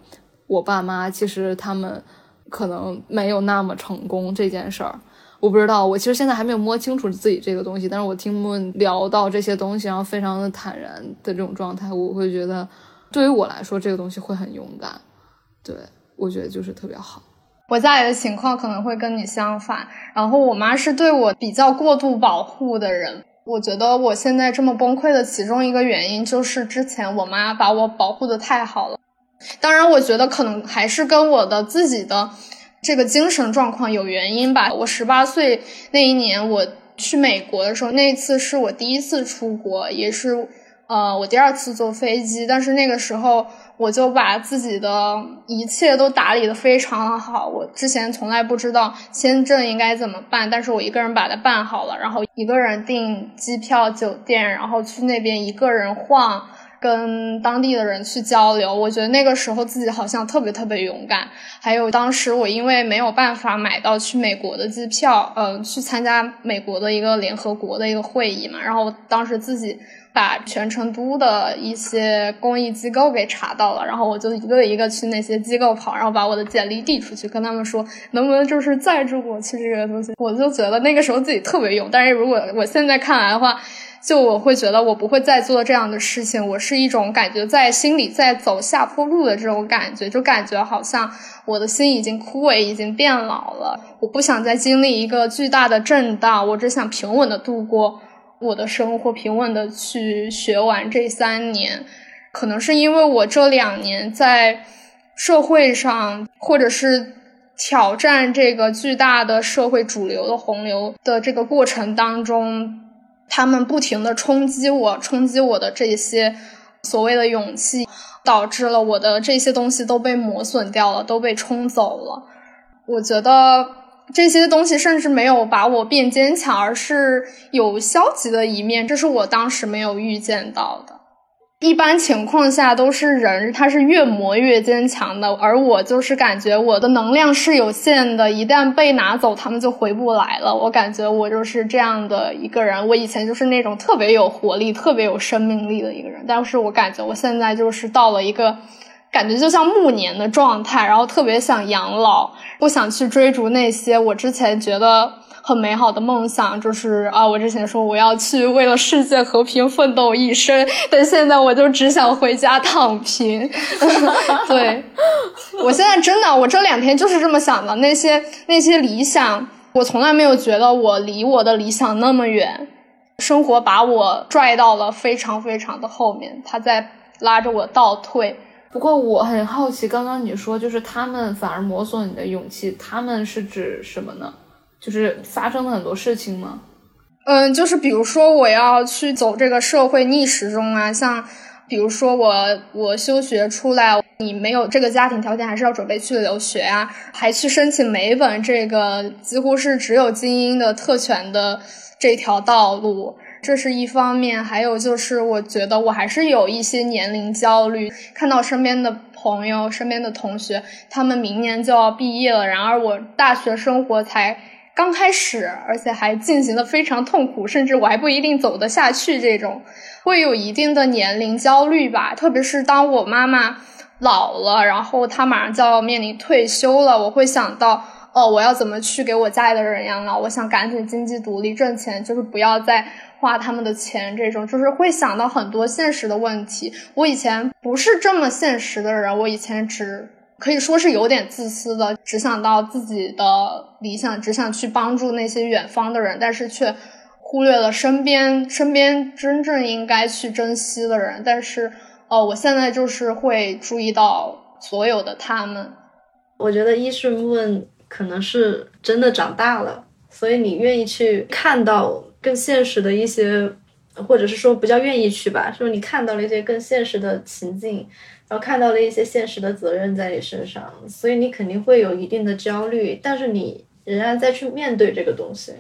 我爸妈，其实他们可能没有那么成功这件事儿。我不知道，我其实现在还没有摸清楚自己这个东西，但是我听他们聊到这些东西，然后非常的坦然的这种状态，我会觉得。对于我来说，这个东西会很勇敢，对我觉得就是特别好。我家里的情况可能会跟你相反，然后我妈是对我比较过度保护的人。我觉得我现在这么崩溃的其中一个原因，就是之前我妈把我保护的太好了。当然，我觉得可能还是跟我的自己的这个精神状况有原因吧。我十八岁那一年我去美国的时候，那一次是我第一次出国，也是。呃，我第二次坐飞机，但是那个时候我就把自己的一切都打理的非常好。我之前从来不知道签证应该怎么办，但是我一个人把它办好了，然后一个人订机票、酒店，然后去那边一个人晃，跟当地的人去交流。我觉得那个时候自己好像特别特别勇敢。还有当时我因为没有办法买到去美国的机票，嗯，去参加美国的一个联合国的一个会议嘛，然后当时自己。把全成都的一些公益机构给查到了，然后我就一个一个去那些机构跑，然后把我的简历递出去，跟他们说能不能就是赞助我去这个东西。我就觉得那个时候自己特别勇，但是如果我现在看来的话，就我会觉得我不会再做这样的事情。我是一种感觉在心里在走下坡路的这种感觉，就感觉好像我的心已经枯萎，已经变老了。我不想再经历一个巨大的震荡，我只想平稳的度过。我的生活，平稳的去学完这三年。可能是因为我这两年在社会上，或者是挑战这个巨大的社会主流的洪流的这个过程当中，他们不停的冲击我，冲击我的这些所谓的勇气，导致了我的这些东西都被磨损掉了，都被冲走了。我觉得这些东西甚至没有把我变坚强，而是有消极的一面，这是我当时没有预见到的。一般情况下都是人，他是越磨越坚强的，而我就是感觉我的能量是有限的，一旦被拿走，他们就回不来了。我感觉我就是这样的一个人，我以前就是那种特别有活力、特别有生命力的一个人，但是我感觉我现在就是到了一个感觉就像暮年的状态，然后特别想养老，不想去追逐那些我之前觉得。很美好的梦想就是啊，我之前说我要去为了世界和平奋斗一生，但现在我就只想回家躺平。对，我现在真的，我这两天就是这么想的。那些那些理想，我从来没有觉得我离我的理想那么远。生活把我拽到了非常非常的后面，他在拉着我倒退。不过我很好奇，刚刚你说就是他们反而磨损你的勇气，他们是指什么呢？就是发生了很多事情吗？嗯，就是比如说我要去走这个社会逆时钟啊，像比如说我我休学出来，你没有这个家庭条件，还是要准备去留学啊，还去申请美本这个几乎是只有精英的特权的这条道路，这是一方面。还有就是我觉得我还是有一些年龄焦虑，看到身边的朋友、身边的同学，他们明年就要毕业了，然而我大学生活才。刚开始，而且还进行的非常痛苦，甚至我还不一定走得下去。这种会有一定的年龄焦虑吧，特别是当我妈妈老了，然后她马上就要面临退休了，我会想到，哦，我要怎么去给我家里的人养老？我想赶紧经济独立挣钱，就是不要再花他们的钱。这种就是会想到很多现实的问题。我以前不是这么现实的人，我以前只。可以说是有点自私的，只想到自己的理想，只想去帮助那些远方的人，但是却忽略了身边身边真正应该去珍惜的人。但是，哦，我现在就是会注意到所有的他们。我觉得一是问，可能是真的长大了，所以你愿意去看到更现实的一些，或者是说不叫愿意去吧，说你看到了一些更现实的情境。然后看到了一些现实的责任在你身上，所以你肯定会有一定的焦虑，但是你仍然在去面对这个东西。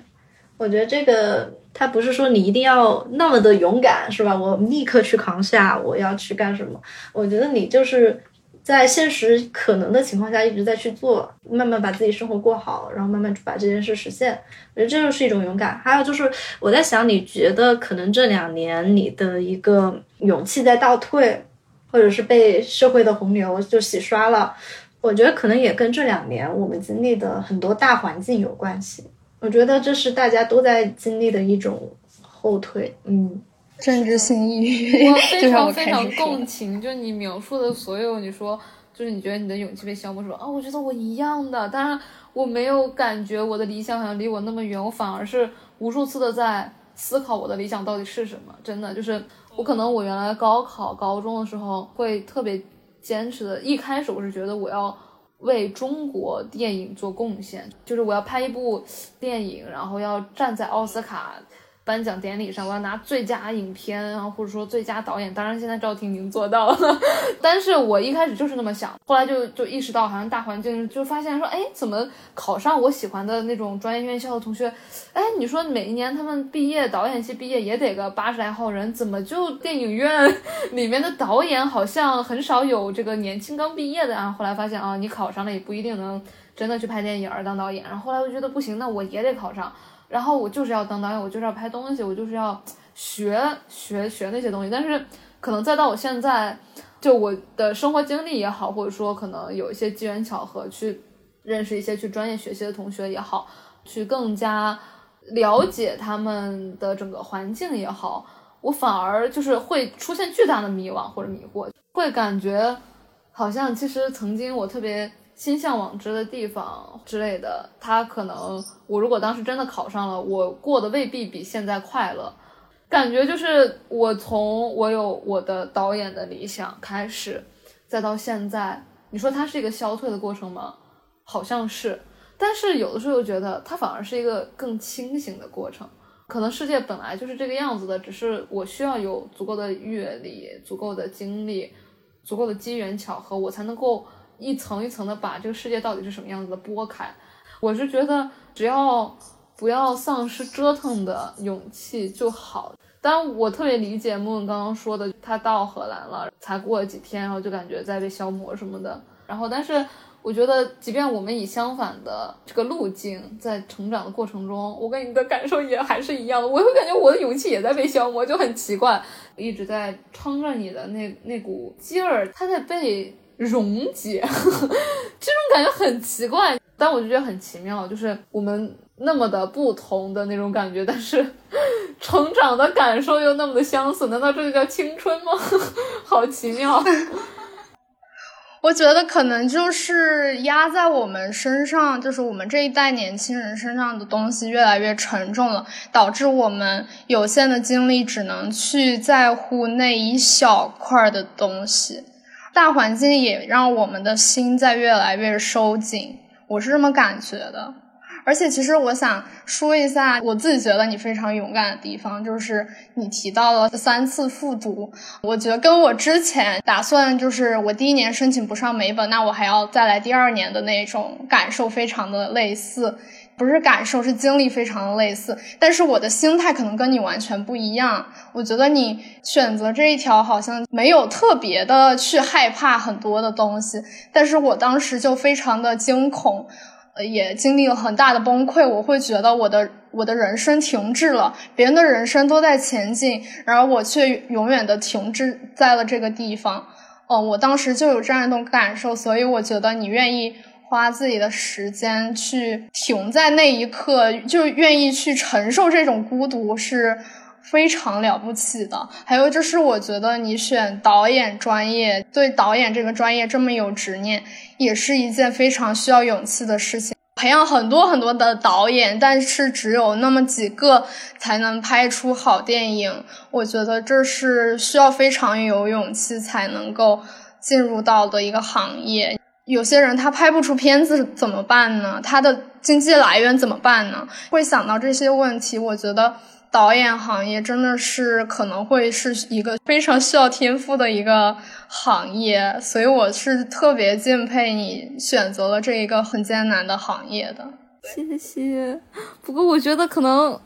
我觉得这个他不是说你一定要那么的勇敢，是吧？我立刻去扛下，我要去干什么？我觉得你就是在现实可能的情况下一直在去做，慢慢把自己生活过好，然后慢慢把这件事实现。我觉得这就是一种勇敢。还有就是我在想，你觉得可能这两年你的一个勇气在倒退？或者是被社会的洪流就洗刷了，我觉得可能也跟这两年我们经历的很多大环境有关系。我觉得这是大家都在经历的一种后退。嗯，政治性抑郁，我非常非常共情。就你描述的所有，你说就是你觉得你的勇气被消磨，说啊，我觉得我一样的，当然我没有感觉我的理想好像离我那么远，我反而是无数次的在思考我的理想到底是什么。真的就是。我可能我原来高考高中的时候会特别坚持的，一开始我是觉得我要为中国电影做贡献，就是我要拍一部电影，然后要站在奥斯卡。颁奖典礼上，我要拿最佳影片，啊或者说最佳导演。当然，现在赵婷已经做到了，但是我一开始就是那么想，后来就就意识到，好像大环境就发现说，哎，怎么考上我喜欢的那种专业院校的同学，哎，你说每一年他们毕业，导演系毕业也得个八十来号人，怎么就电影院 里面的导演好像很少有这个年轻刚毕业的啊？后来发现啊，你考上了也不一定能真的去拍电影而当导演。然后后来我觉得不行，那我也得考上。然后我就是要当导演，我就是要拍东西，我就是要学学学那些东西。但是可能再到我现在，就我的生活经历也好，或者说可能有一些机缘巧合去认识一些去专业学习的同学也好，去更加了解他们的整个环境也好，我反而就是会出现巨大的迷惘或者迷惑，会感觉好像其实曾经我特别。心向往之的地方之类的，他可能我如果当时真的考上了，我过得未必比现在快乐。感觉就是我从我有我的导演的理想开始，再到现在，你说它是一个消退的过程吗？好像是，但是有的时候又觉得它反而是一个更清醒的过程。可能世界本来就是这个样子的，只是我需要有足够的阅历、足够的经历、足够的机缘巧合，我才能够一层一层的把这个世界到底是什么样子的剥开。我是觉得只要不要丧失折腾的勇气就好。但我特别理解木文刚刚说的，他到荷兰了，才过了几天，然后就感觉在被消磨什么的。然后，但是我觉得，即便我们以相反的这个路径在成长的过程中，我跟你的感受也还是一样的。我会感觉我的勇气也在被消磨，就很奇怪，一直在撑着你的那那股劲儿，它在被溶解，这种感觉很奇怪。但我就觉得很奇妙，就是我们。那么的不同的那种感觉，但是成长的感受又那么的相似，难道这就叫青春吗？好奇妙！我觉得可能就是压在我们身上，就是我们这一代年轻人身上的东西越来越沉重了，导致我们有限的精力只能去在乎那一小块的东西，大环境也让我们的心在越来越收紧，我是这么感觉的。而且，其实我想说一下，我自己觉得你非常勇敢的地方，就是你提到了三次复读。我觉得跟我之前打算，就是我第一年申请不上美本，那我还要再来第二年的那种感受非常的类似，不是感受，是经历非常的类似。但是我的心态可能跟你完全不一样。我觉得你选择这一条好像没有特别的去害怕很多的东西，但是我当时就非常的惊恐。也经历了很大的崩溃。我会觉得我的我的人生停滞了，别人的人生都在前进，然而我却永远的停滞在了这个地方。嗯，我当时就有这样一种感受，所以我觉得你愿意花自己的时间去停在那一刻，就愿意去承受这种孤独，是非常了不起的。还有就是，我觉得你选导演专业，对导演这个专业这么有执念。也是一件非常需要勇气的事情。培养很多很多的导演，但是只有那么几个才能拍出好电影。我觉得这是需要非常有勇气才能够进入到的一个行业。有些人他拍不出片子怎么办呢？他的经济来源怎么办呢？会想到这些问题。我觉得。导演行业真的是可能会是一个非常需要天赋的一个行业，所以我是特别敬佩你选择了这一个很艰难的行业的。谢谢。不过我觉得可能。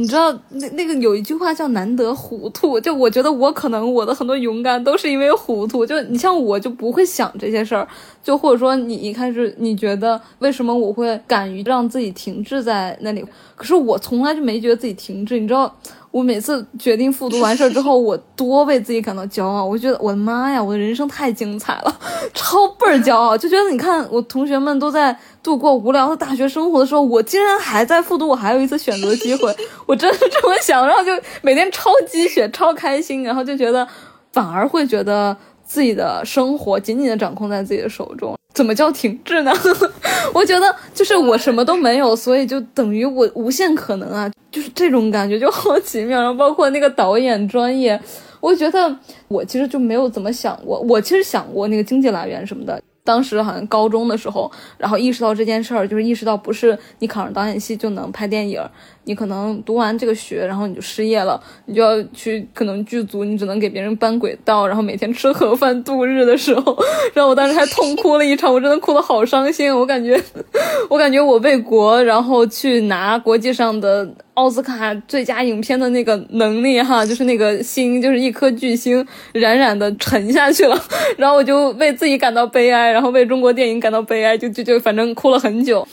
你知道那那个有一句话叫难得糊涂，就我觉得我可能我的很多勇敢都是因为糊涂，就你像我就不会想这些事儿，就或者说你一开始你觉得为什么我会敢于让自己停滞在那里，可是我从来就没觉得自己停滞，你知道。我每次决定复读完事儿之后，我多为自己感到骄傲。我觉得我的妈呀，我的人生太精彩了，超倍儿骄傲。就觉得你看，我同学们都在度过无聊的大学生活的时候，我竟然还在复读，我还有一次选择机会。我真的这么想，然后就每天超鸡血、超开心，然后就觉得反而会觉得自己的生活紧紧的掌控在自己的手中。怎么叫停滞呢？我觉得就是我什么都没有，所以就等于我无限可能啊，就是这种感觉就好奇妙。然后包括那个导演专业，我觉得我其实就没有怎么想过，我其实想过那个经济来源什么的。当时好像高中的时候，然后意识到这件事儿，就是意识到不是你考上导演系就能拍电影。你可能读完这个学，然后你就失业了，你就要去可能剧组，你只能给别人搬轨道，然后每天吃盒饭度日的时候，然后我当时还痛哭了一场，我真的哭得好伤心。我感觉，我感觉我为国，然后去拿国际上的奥斯卡最佳影片的那个能力哈，就是那个心，就是一颗巨星冉冉的沉下去了，然后我就为自己感到悲哀，然后为中国电影感到悲哀，就就就反正哭了很久。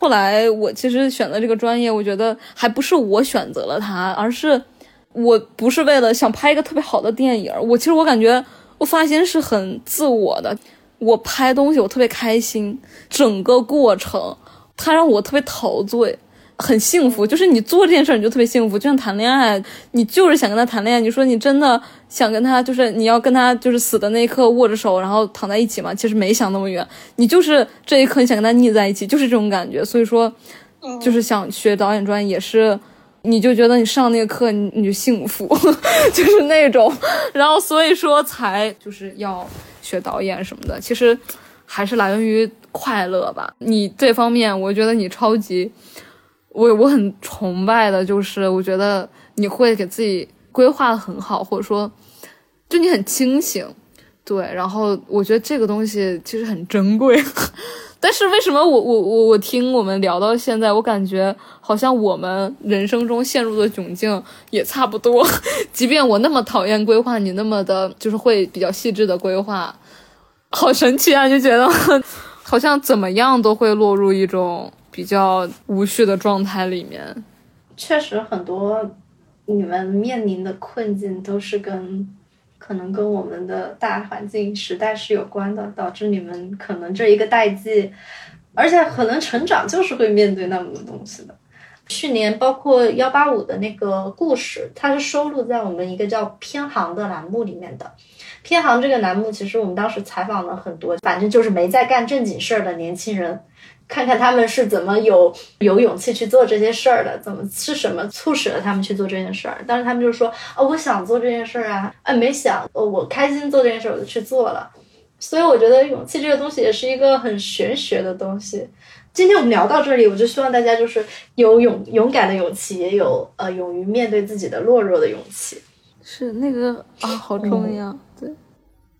后来我其实选择这个专业，我觉得还不是我选择了它，而是我不是为了想拍一个特别好的电影。我其实我感觉我发现是很自我的，我拍东西我特别开心，整个过程它让我特别陶醉。很幸福，就是你做这件事儿你就特别幸福，就像谈恋爱，你就是想跟他谈恋爱。你说你真的想跟他，就是你要跟他，就是死的那一刻握着手，然后躺在一起嘛？其实没想那么远，你就是这一刻你想跟他腻在一起，就是这种感觉。所以说，就是想学导演专业也是你就觉得你上那个课你你就幸福，就是那种，然后所以说才就是要学导演什么的，其实还是来源于快乐吧。你这方面，我觉得你超级，我我很崇拜的，就是我觉得你会给自己规划的很好，或者说就你很清醒，对，然后我觉得这个东西其实很珍贵。但是为什么我我我我听我们聊到现在，我感觉好像我们人生中陷入的窘境也差不多。即便我那么讨厌规划，你那么的就是会比较细致的规划，好神奇啊！就觉得 好像怎么样都会落入一种比较无序的状态里面。确实，很多你们面临的困境都是跟。可能跟我们的大环境时代是有关的，导致你们可能这一个代际，而且可能成长就是会面对那么多东西的。去年包括幺八五的那个故事，它是收录在我们一个叫偏航的栏目里面的。偏航这个栏目，其实我们当时采访了很多，反正就是没在干正经事儿的年轻人。看看他们是怎么有有勇气去做这些事儿的，怎么是什么促使了他们去做这件事儿？但是他们就说啊，我想做这件事儿啊，哎，没想，我开心做这件事儿，我就去做了。所以我觉得勇气这个东西也是一个很玄学的东西。今天我们聊到这里，我就希望大家就是有勇勇敢的勇气，也有呃勇于面对自己的懦弱的勇气。是那个啊，好重要，对，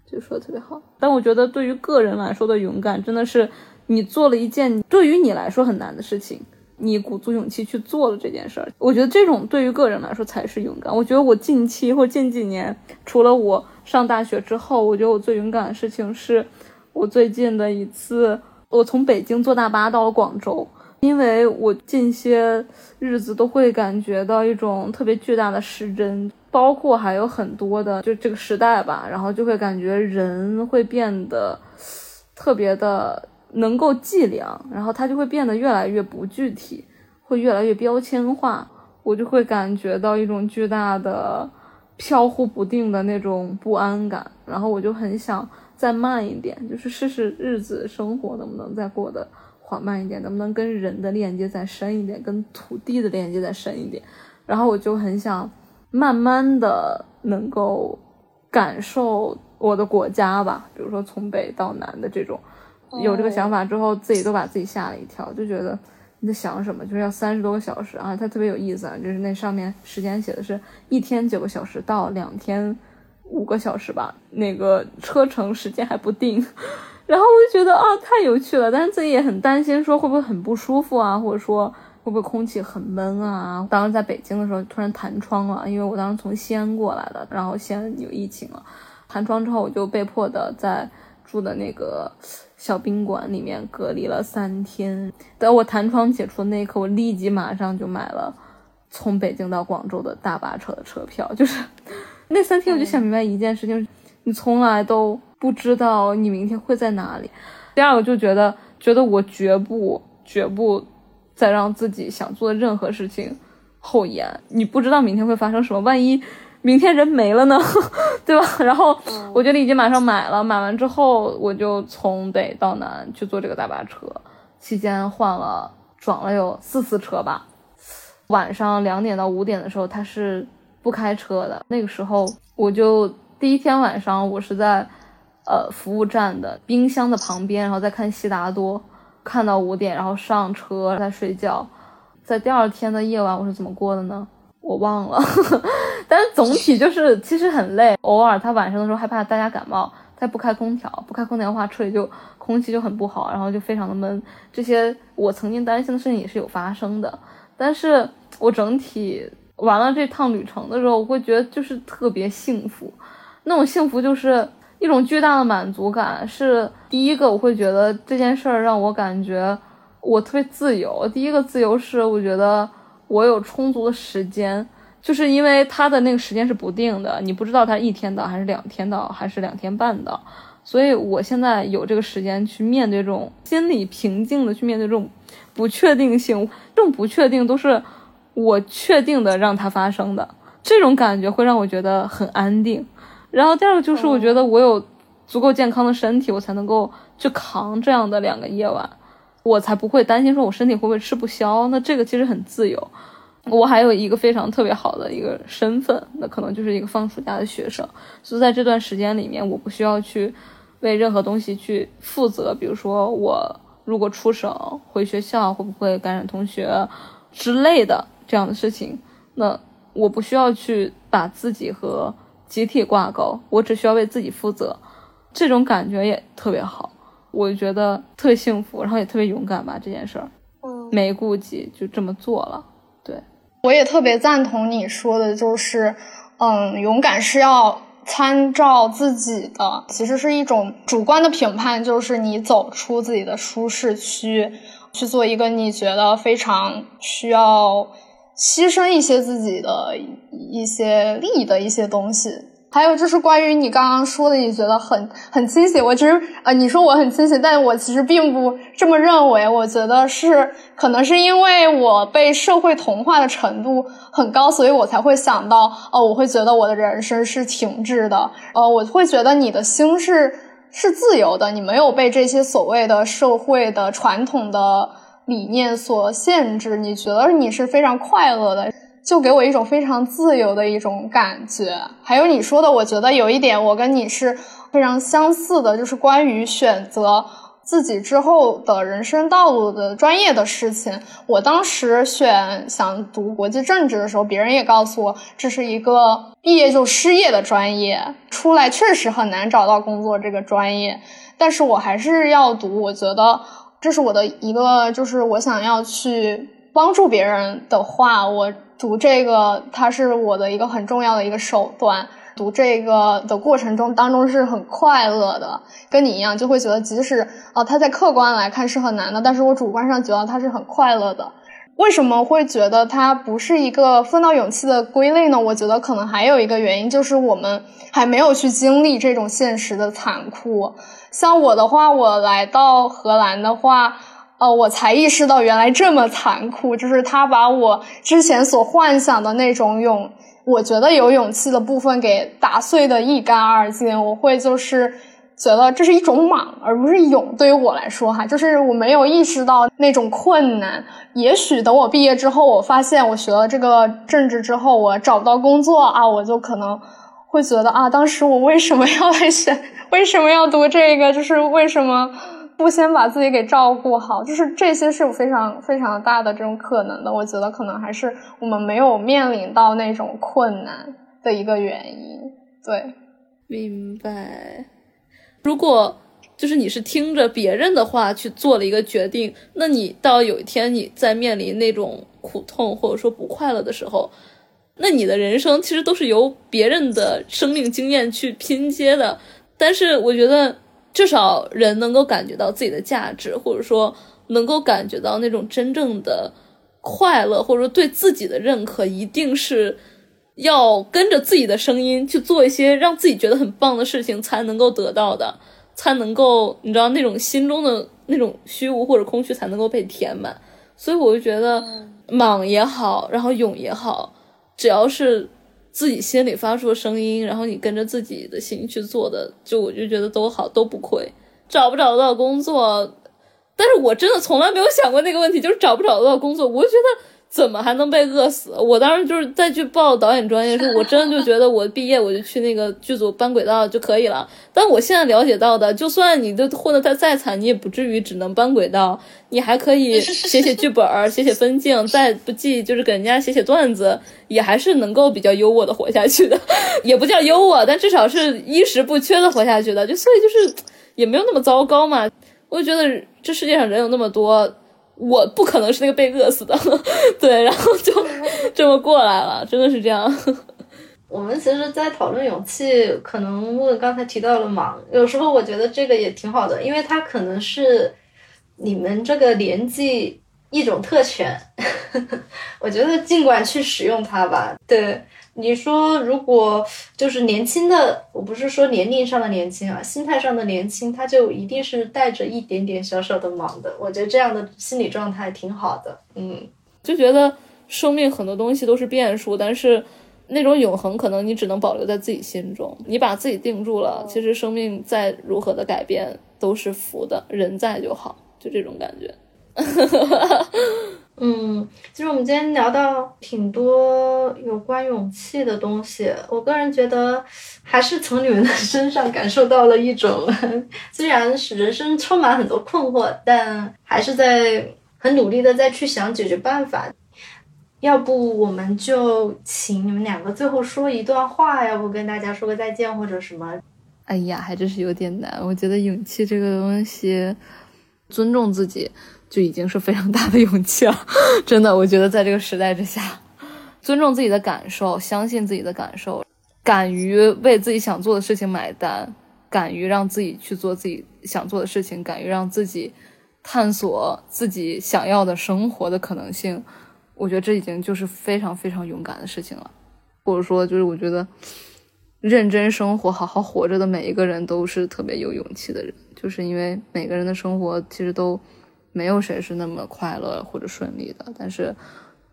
就说的特别好。但我觉得对于个人来说的勇敢，真的是。你做了一件对于你来说很难的事情，你鼓足勇气去做了这件事儿。我觉得这种对于个人来说才是勇敢。我觉得我近期或近几年，除了我上大学之后，我觉得我最勇敢的事情是，我最近的一次，我从北京坐大巴到了广州。因为我近些日子都会感觉到一种特别巨大的失真，包括还有很多的就这个时代吧，然后就会感觉人会变得特别的。能够计量，然后它就会变得越来越不具体，会越来越标签化，我就会感觉到一种巨大的飘忽不定的那种不安感，然后我就很想再慢一点，就是试试日子生活能不能再过得缓慢一点，能不能跟人的链接再深一点，跟土地的链接再深一点，然后我就很想慢慢的能够感受我的国家吧，比如说从北到南的这种。有这个想法之后，自己都把自己吓了一跳，就觉得你在想什么？就是要三十多个小时啊！它特别有意思啊，就是那上面时间写的是一天九个小时到两天五个小时吧，那个车程时间还不定。然后我就觉得啊，太有趣了，但是自己也很担心，说会不会很不舒服啊，或者说会不会空气很闷啊？当时在北京的时候突然弹窗了，因为我当时从西安过来的，然后西安有疫情了，弹窗之后我就被迫的在住的那个。小宾馆里面隔离了三天，等我弹窗解除的那一刻，我立即马上就买了从北京到广州的大巴车的车票。就是那三天，我就想明白一件事情：你从来都不知道你明天会在哪里。第二个就觉得，觉得我绝不绝不再让自己想做的任何事情后延。你不知道明天会发生什么，万一……明天人没了呢，对吧？然后我觉得已经马上买了，买完之后我就从北到南去坐这个大巴车，期间换了转了有四次车吧。晚上两点到五点的时候他是不开车的，那个时候我就第一天晚上我是在呃服务站的冰箱的旁边，然后再看悉达多，看到五点，然后上车再睡觉。在第二天的夜晚我是怎么过的呢？我忘了，但是总体就是其实很累。偶尔他晚上的时候害怕大家感冒，他不开空调，不开空调的话车里就空气就很不好，然后就非常的闷。这些我曾经担心的事情也是有发生的。但是我整体完了这趟旅程的时候，我会觉得就是特别幸福，那种幸福就是一种巨大的满足感。是第一个，我会觉得这件事儿让我感觉我特别自由。第一个自由是我觉得。我有充足的时间，就是因为他的那个时间是不定的，你不知道他一天到还是两天到还是两天半到，所以我现在有这个时间去面对这种心理平静的去面对这种不确定性，这种不确定都是我确定的让它发生的，这种感觉会让我觉得很安定。然后第二个就是我觉得我有足够健康的身体，我才能够去扛这样的两个夜晚。我才不会担心说，我身体会不会吃不消？那这个其实很自由。我还有一个非常特别好的一个身份，那可能就是一个放暑假的学生。所以在这段时间里面，我不需要去为任何东西去负责，比如说我如果出省回学校会不会感染同学之类的这样的事情，那我不需要去把自己和集体挂钩，我只需要为自己负责，这种感觉也特别好，我觉得特别幸福，然后也特别勇敢吧这件事儿，没顾忌就这么做了。我也特别赞同你说的，就是，嗯，勇敢是要参照自己的，其实是一种主观的评判，就是你走出自己的舒适区，去做一个你觉得非常需要牺牲一些自己的一些利益的一些东西。还有就是关于你刚刚说的，你觉得很很清醒。我其实呃，你说我很清醒，但我其实并不这么认为。我觉得是可能是因为我被社会同化的程度很高，所以我才会想到，哦，我会觉得我的人生是停滞的。呃，我会觉得你的心是是自由的，你没有被这些所谓的社会的传统的理念所限制，你觉得你是非常快乐的。就给我一种非常自由的一种感觉。还有你说的，我觉得有一点我跟你是非常相似的，就是关于选择自己之后的人生道路的专业的事情。我当时选想读国际政治的时候，别人也告诉我这是一个毕业就失业的专业，出来确实很难找到工作这个专业。但是我还是要读，我觉得这是我的一个，就是我想要去帮助别人的话，我。读这个，它是我的一个很重要的一个手段。读这个的过程中当中是很快乐的，跟你一样，就会觉得即使啊，它在客观来看是很难的，但是我主观上觉得它是很快乐的。为什么会觉得它不是一个奋斗勇气的归类呢？我觉得可能还有一个原因，就是我们还没有去经历这种现实的残酷。像我的话，我来到荷兰的话。哦，我才意识到原来这么残酷，就是他把我之前所幻想的那种勇，我觉得有勇气的部分给打碎的一干二净。我会就是觉得这是一种莽，而不是勇。对于我来说，哈，就是我没有意识到那种困难。也许等我毕业之后，我发现我学了这个政治之后，我找不到工作啊，我就可能会觉得啊，当时我为什么要来选，为什么要读这个，就是为什么。不先把自己给照顾好，就是这些是有非常非常大的这种可能的。我觉得可能还是我们没有面临到那种困难的一个原因。对，明白。如果就是你是听着别人的话去做了一个决定，那你到有一天你在面临那种苦痛或者说不快乐的时候，那你的人生其实都是由别人的生命经验去拼接的。但是我觉得。至少人能够感觉到自己的价值，或者说能够感觉到那种真正的快乐，或者说对自己的认可，一定是要跟着自己的声音去做一些让自己觉得很棒的事情才能够得到的，才能够你知道那种心中的那种虚无或者空虚才能够被填满。所以我就觉得莽也好，然后勇也好，只要是。自己心里发出的声音，然后你跟着自己的心去做的，就我就觉得都好，都不亏。找不找得到工作，但是我真的从来没有想过那个问题，就是找不找得到工作，我就觉得。怎么还能被饿死？我当时就是再去报导演专业时，我真的就觉得我毕业我就去那个剧组搬轨道就可以了。但我现在了解到的，就算你都混得再再惨，你也不至于只能搬轨道，你还可以 写写剧本、写写分镜，再不济就是给人家写写段子，也还是能够比较优渥的活下去的，也不叫优渥，但至少是衣食不缺的活下去的。就所以就是也没有那么糟糕嘛。我就觉得这世界上人有那么多。我不可能是那个被饿死的，对，然后就 这么过来了，真的是这样。我们其实，在讨论勇气，可能问刚才提到了忙，有时候我觉得这个也挺好的，因为它可能是你们这个年纪一种特权。我觉得尽管去使用它吧，对。你说，如果就是年轻的，我不是说年龄上的年轻啊，心态上的年轻，他就一定是带着一点点小小的忙的。我觉得这样的心理状态挺好的。嗯，就觉得生命很多东西都是变数，但是那种永恒，可能你只能保留在自己心中。你把自己定住了，其实生命再如何的改变都是福的，人在就好，就这种感觉。嗯，其实我们今天聊到挺多有关勇气的东西，我个人觉得还是从你们的身上感受到了一种，虽然是人生充满很多困惑，但还是在很努力的再去想解决办法。要不我们就请你们两个最后说一段话，要不跟大家说个再见或者什么？哎呀，还真是有点难。我觉得勇气这个东西，尊重自己。就已经是非常大的勇气了，真的，我觉得在这个时代之下，尊重自己的感受，相信自己的感受，敢于为自己想做的事情买单，敢于让自己去做自己想做的事情，敢于让自己探索自己想要的生活的可能性，我觉得这已经就是非常非常勇敢的事情了。或者说，就是我觉得认真生活、好好活着的每一个人都是特别有勇气的人，就是因为每个人的生活其实都。没有谁是那么快乐或者顺利的，但是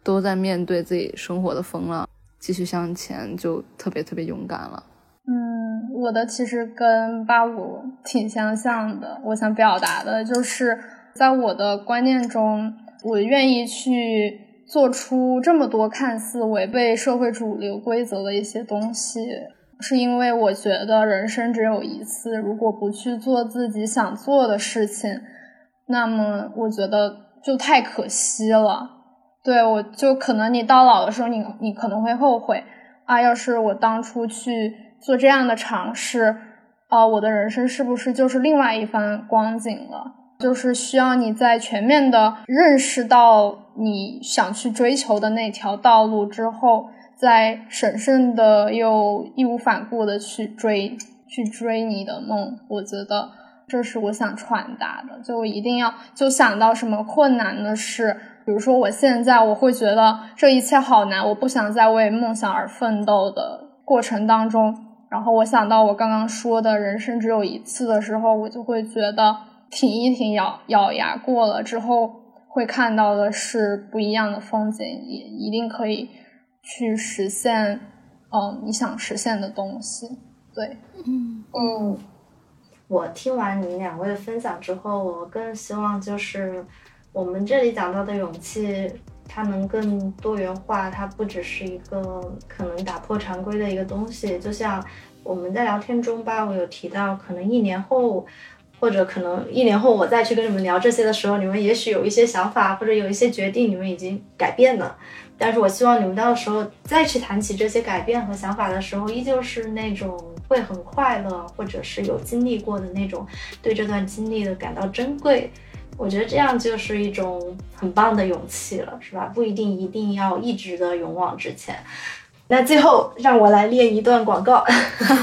都在面对自己生活的风浪，继续向前，就特别特别勇敢了。嗯，我的其实跟八五挺相像的。我想表达的就是，在我的观念中，我愿意去做出这么多看似违背社会主流规则的一些东西，是因为我觉得人生只有一次，如果不去做自己想做的事情。那么我觉得就太可惜了，对我就可能你到老的时候，你你可能会后悔啊，要是我当初去做这样的尝试，啊，我的人生是不是就是另外一番光景了？就是需要你在全面的认识到你想去追求的那条道路之后，再审慎的又义无反顾的去追去追你的梦，我觉得。这是我想传达的，就一定要就想到什么困难的事，比如说我现在我会觉得这一切好难，我不想再为梦想而奋斗的过程当中，然后我想到我刚刚说的人生只有一次的时候，我就会觉得挺一挺，咬咬牙过了。之后，会看到的是不一样的风景，也一定可以去实现，嗯，你想实现的东西。对，嗯。嗯。我听完你们两位的分享之后，我更希望就是我们这里讲到的勇气，它能更多元化，它不只是一个可能打破常规的一个东西。就像我们在聊天中吧，我有提到，可能一年后，或者可能一年后我再去跟你们聊这些的时候，你们也许有一些想法或者有一些决定，你们已经改变了。但是我希望你们到时候再去谈起这些改变和想法的时候，依旧是那种会很快乐，或者是有经历过的那种，对这段经历的感到珍贵。我觉得这样就是一种很棒的勇气了，是吧？不一定一定要一直的勇往直前。那最后让我来练一段广告。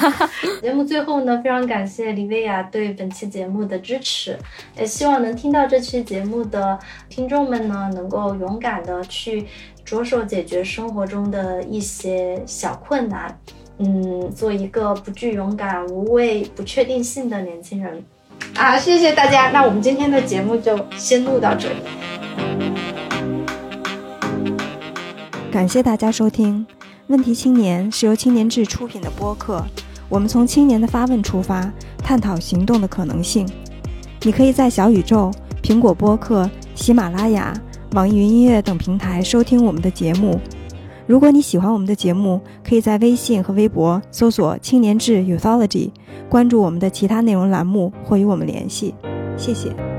节目最后呢，非常感谢李薇娅对本期节目的支持，也希望能听到这期节目的听众们呢，能够勇敢的去。着手解决生活中的一些小困难，嗯，做一个不惧勇敢、无畏不确定性的年轻人啊！谢谢大家，那我们今天的节目就先录到这里。感谢大家收听《问题青年》，是由青年志出品的播客。我们从青年的发问出发，探讨行动的可能性。你可以在小宇宙、苹果播客、喜马拉雅。网易云音乐等平台收听我们的节目。如果你喜欢我们的节目，可以在微信和微博搜索“青年志 Youthology”，关注我们的其他内容栏目或与我们联系。谢谢。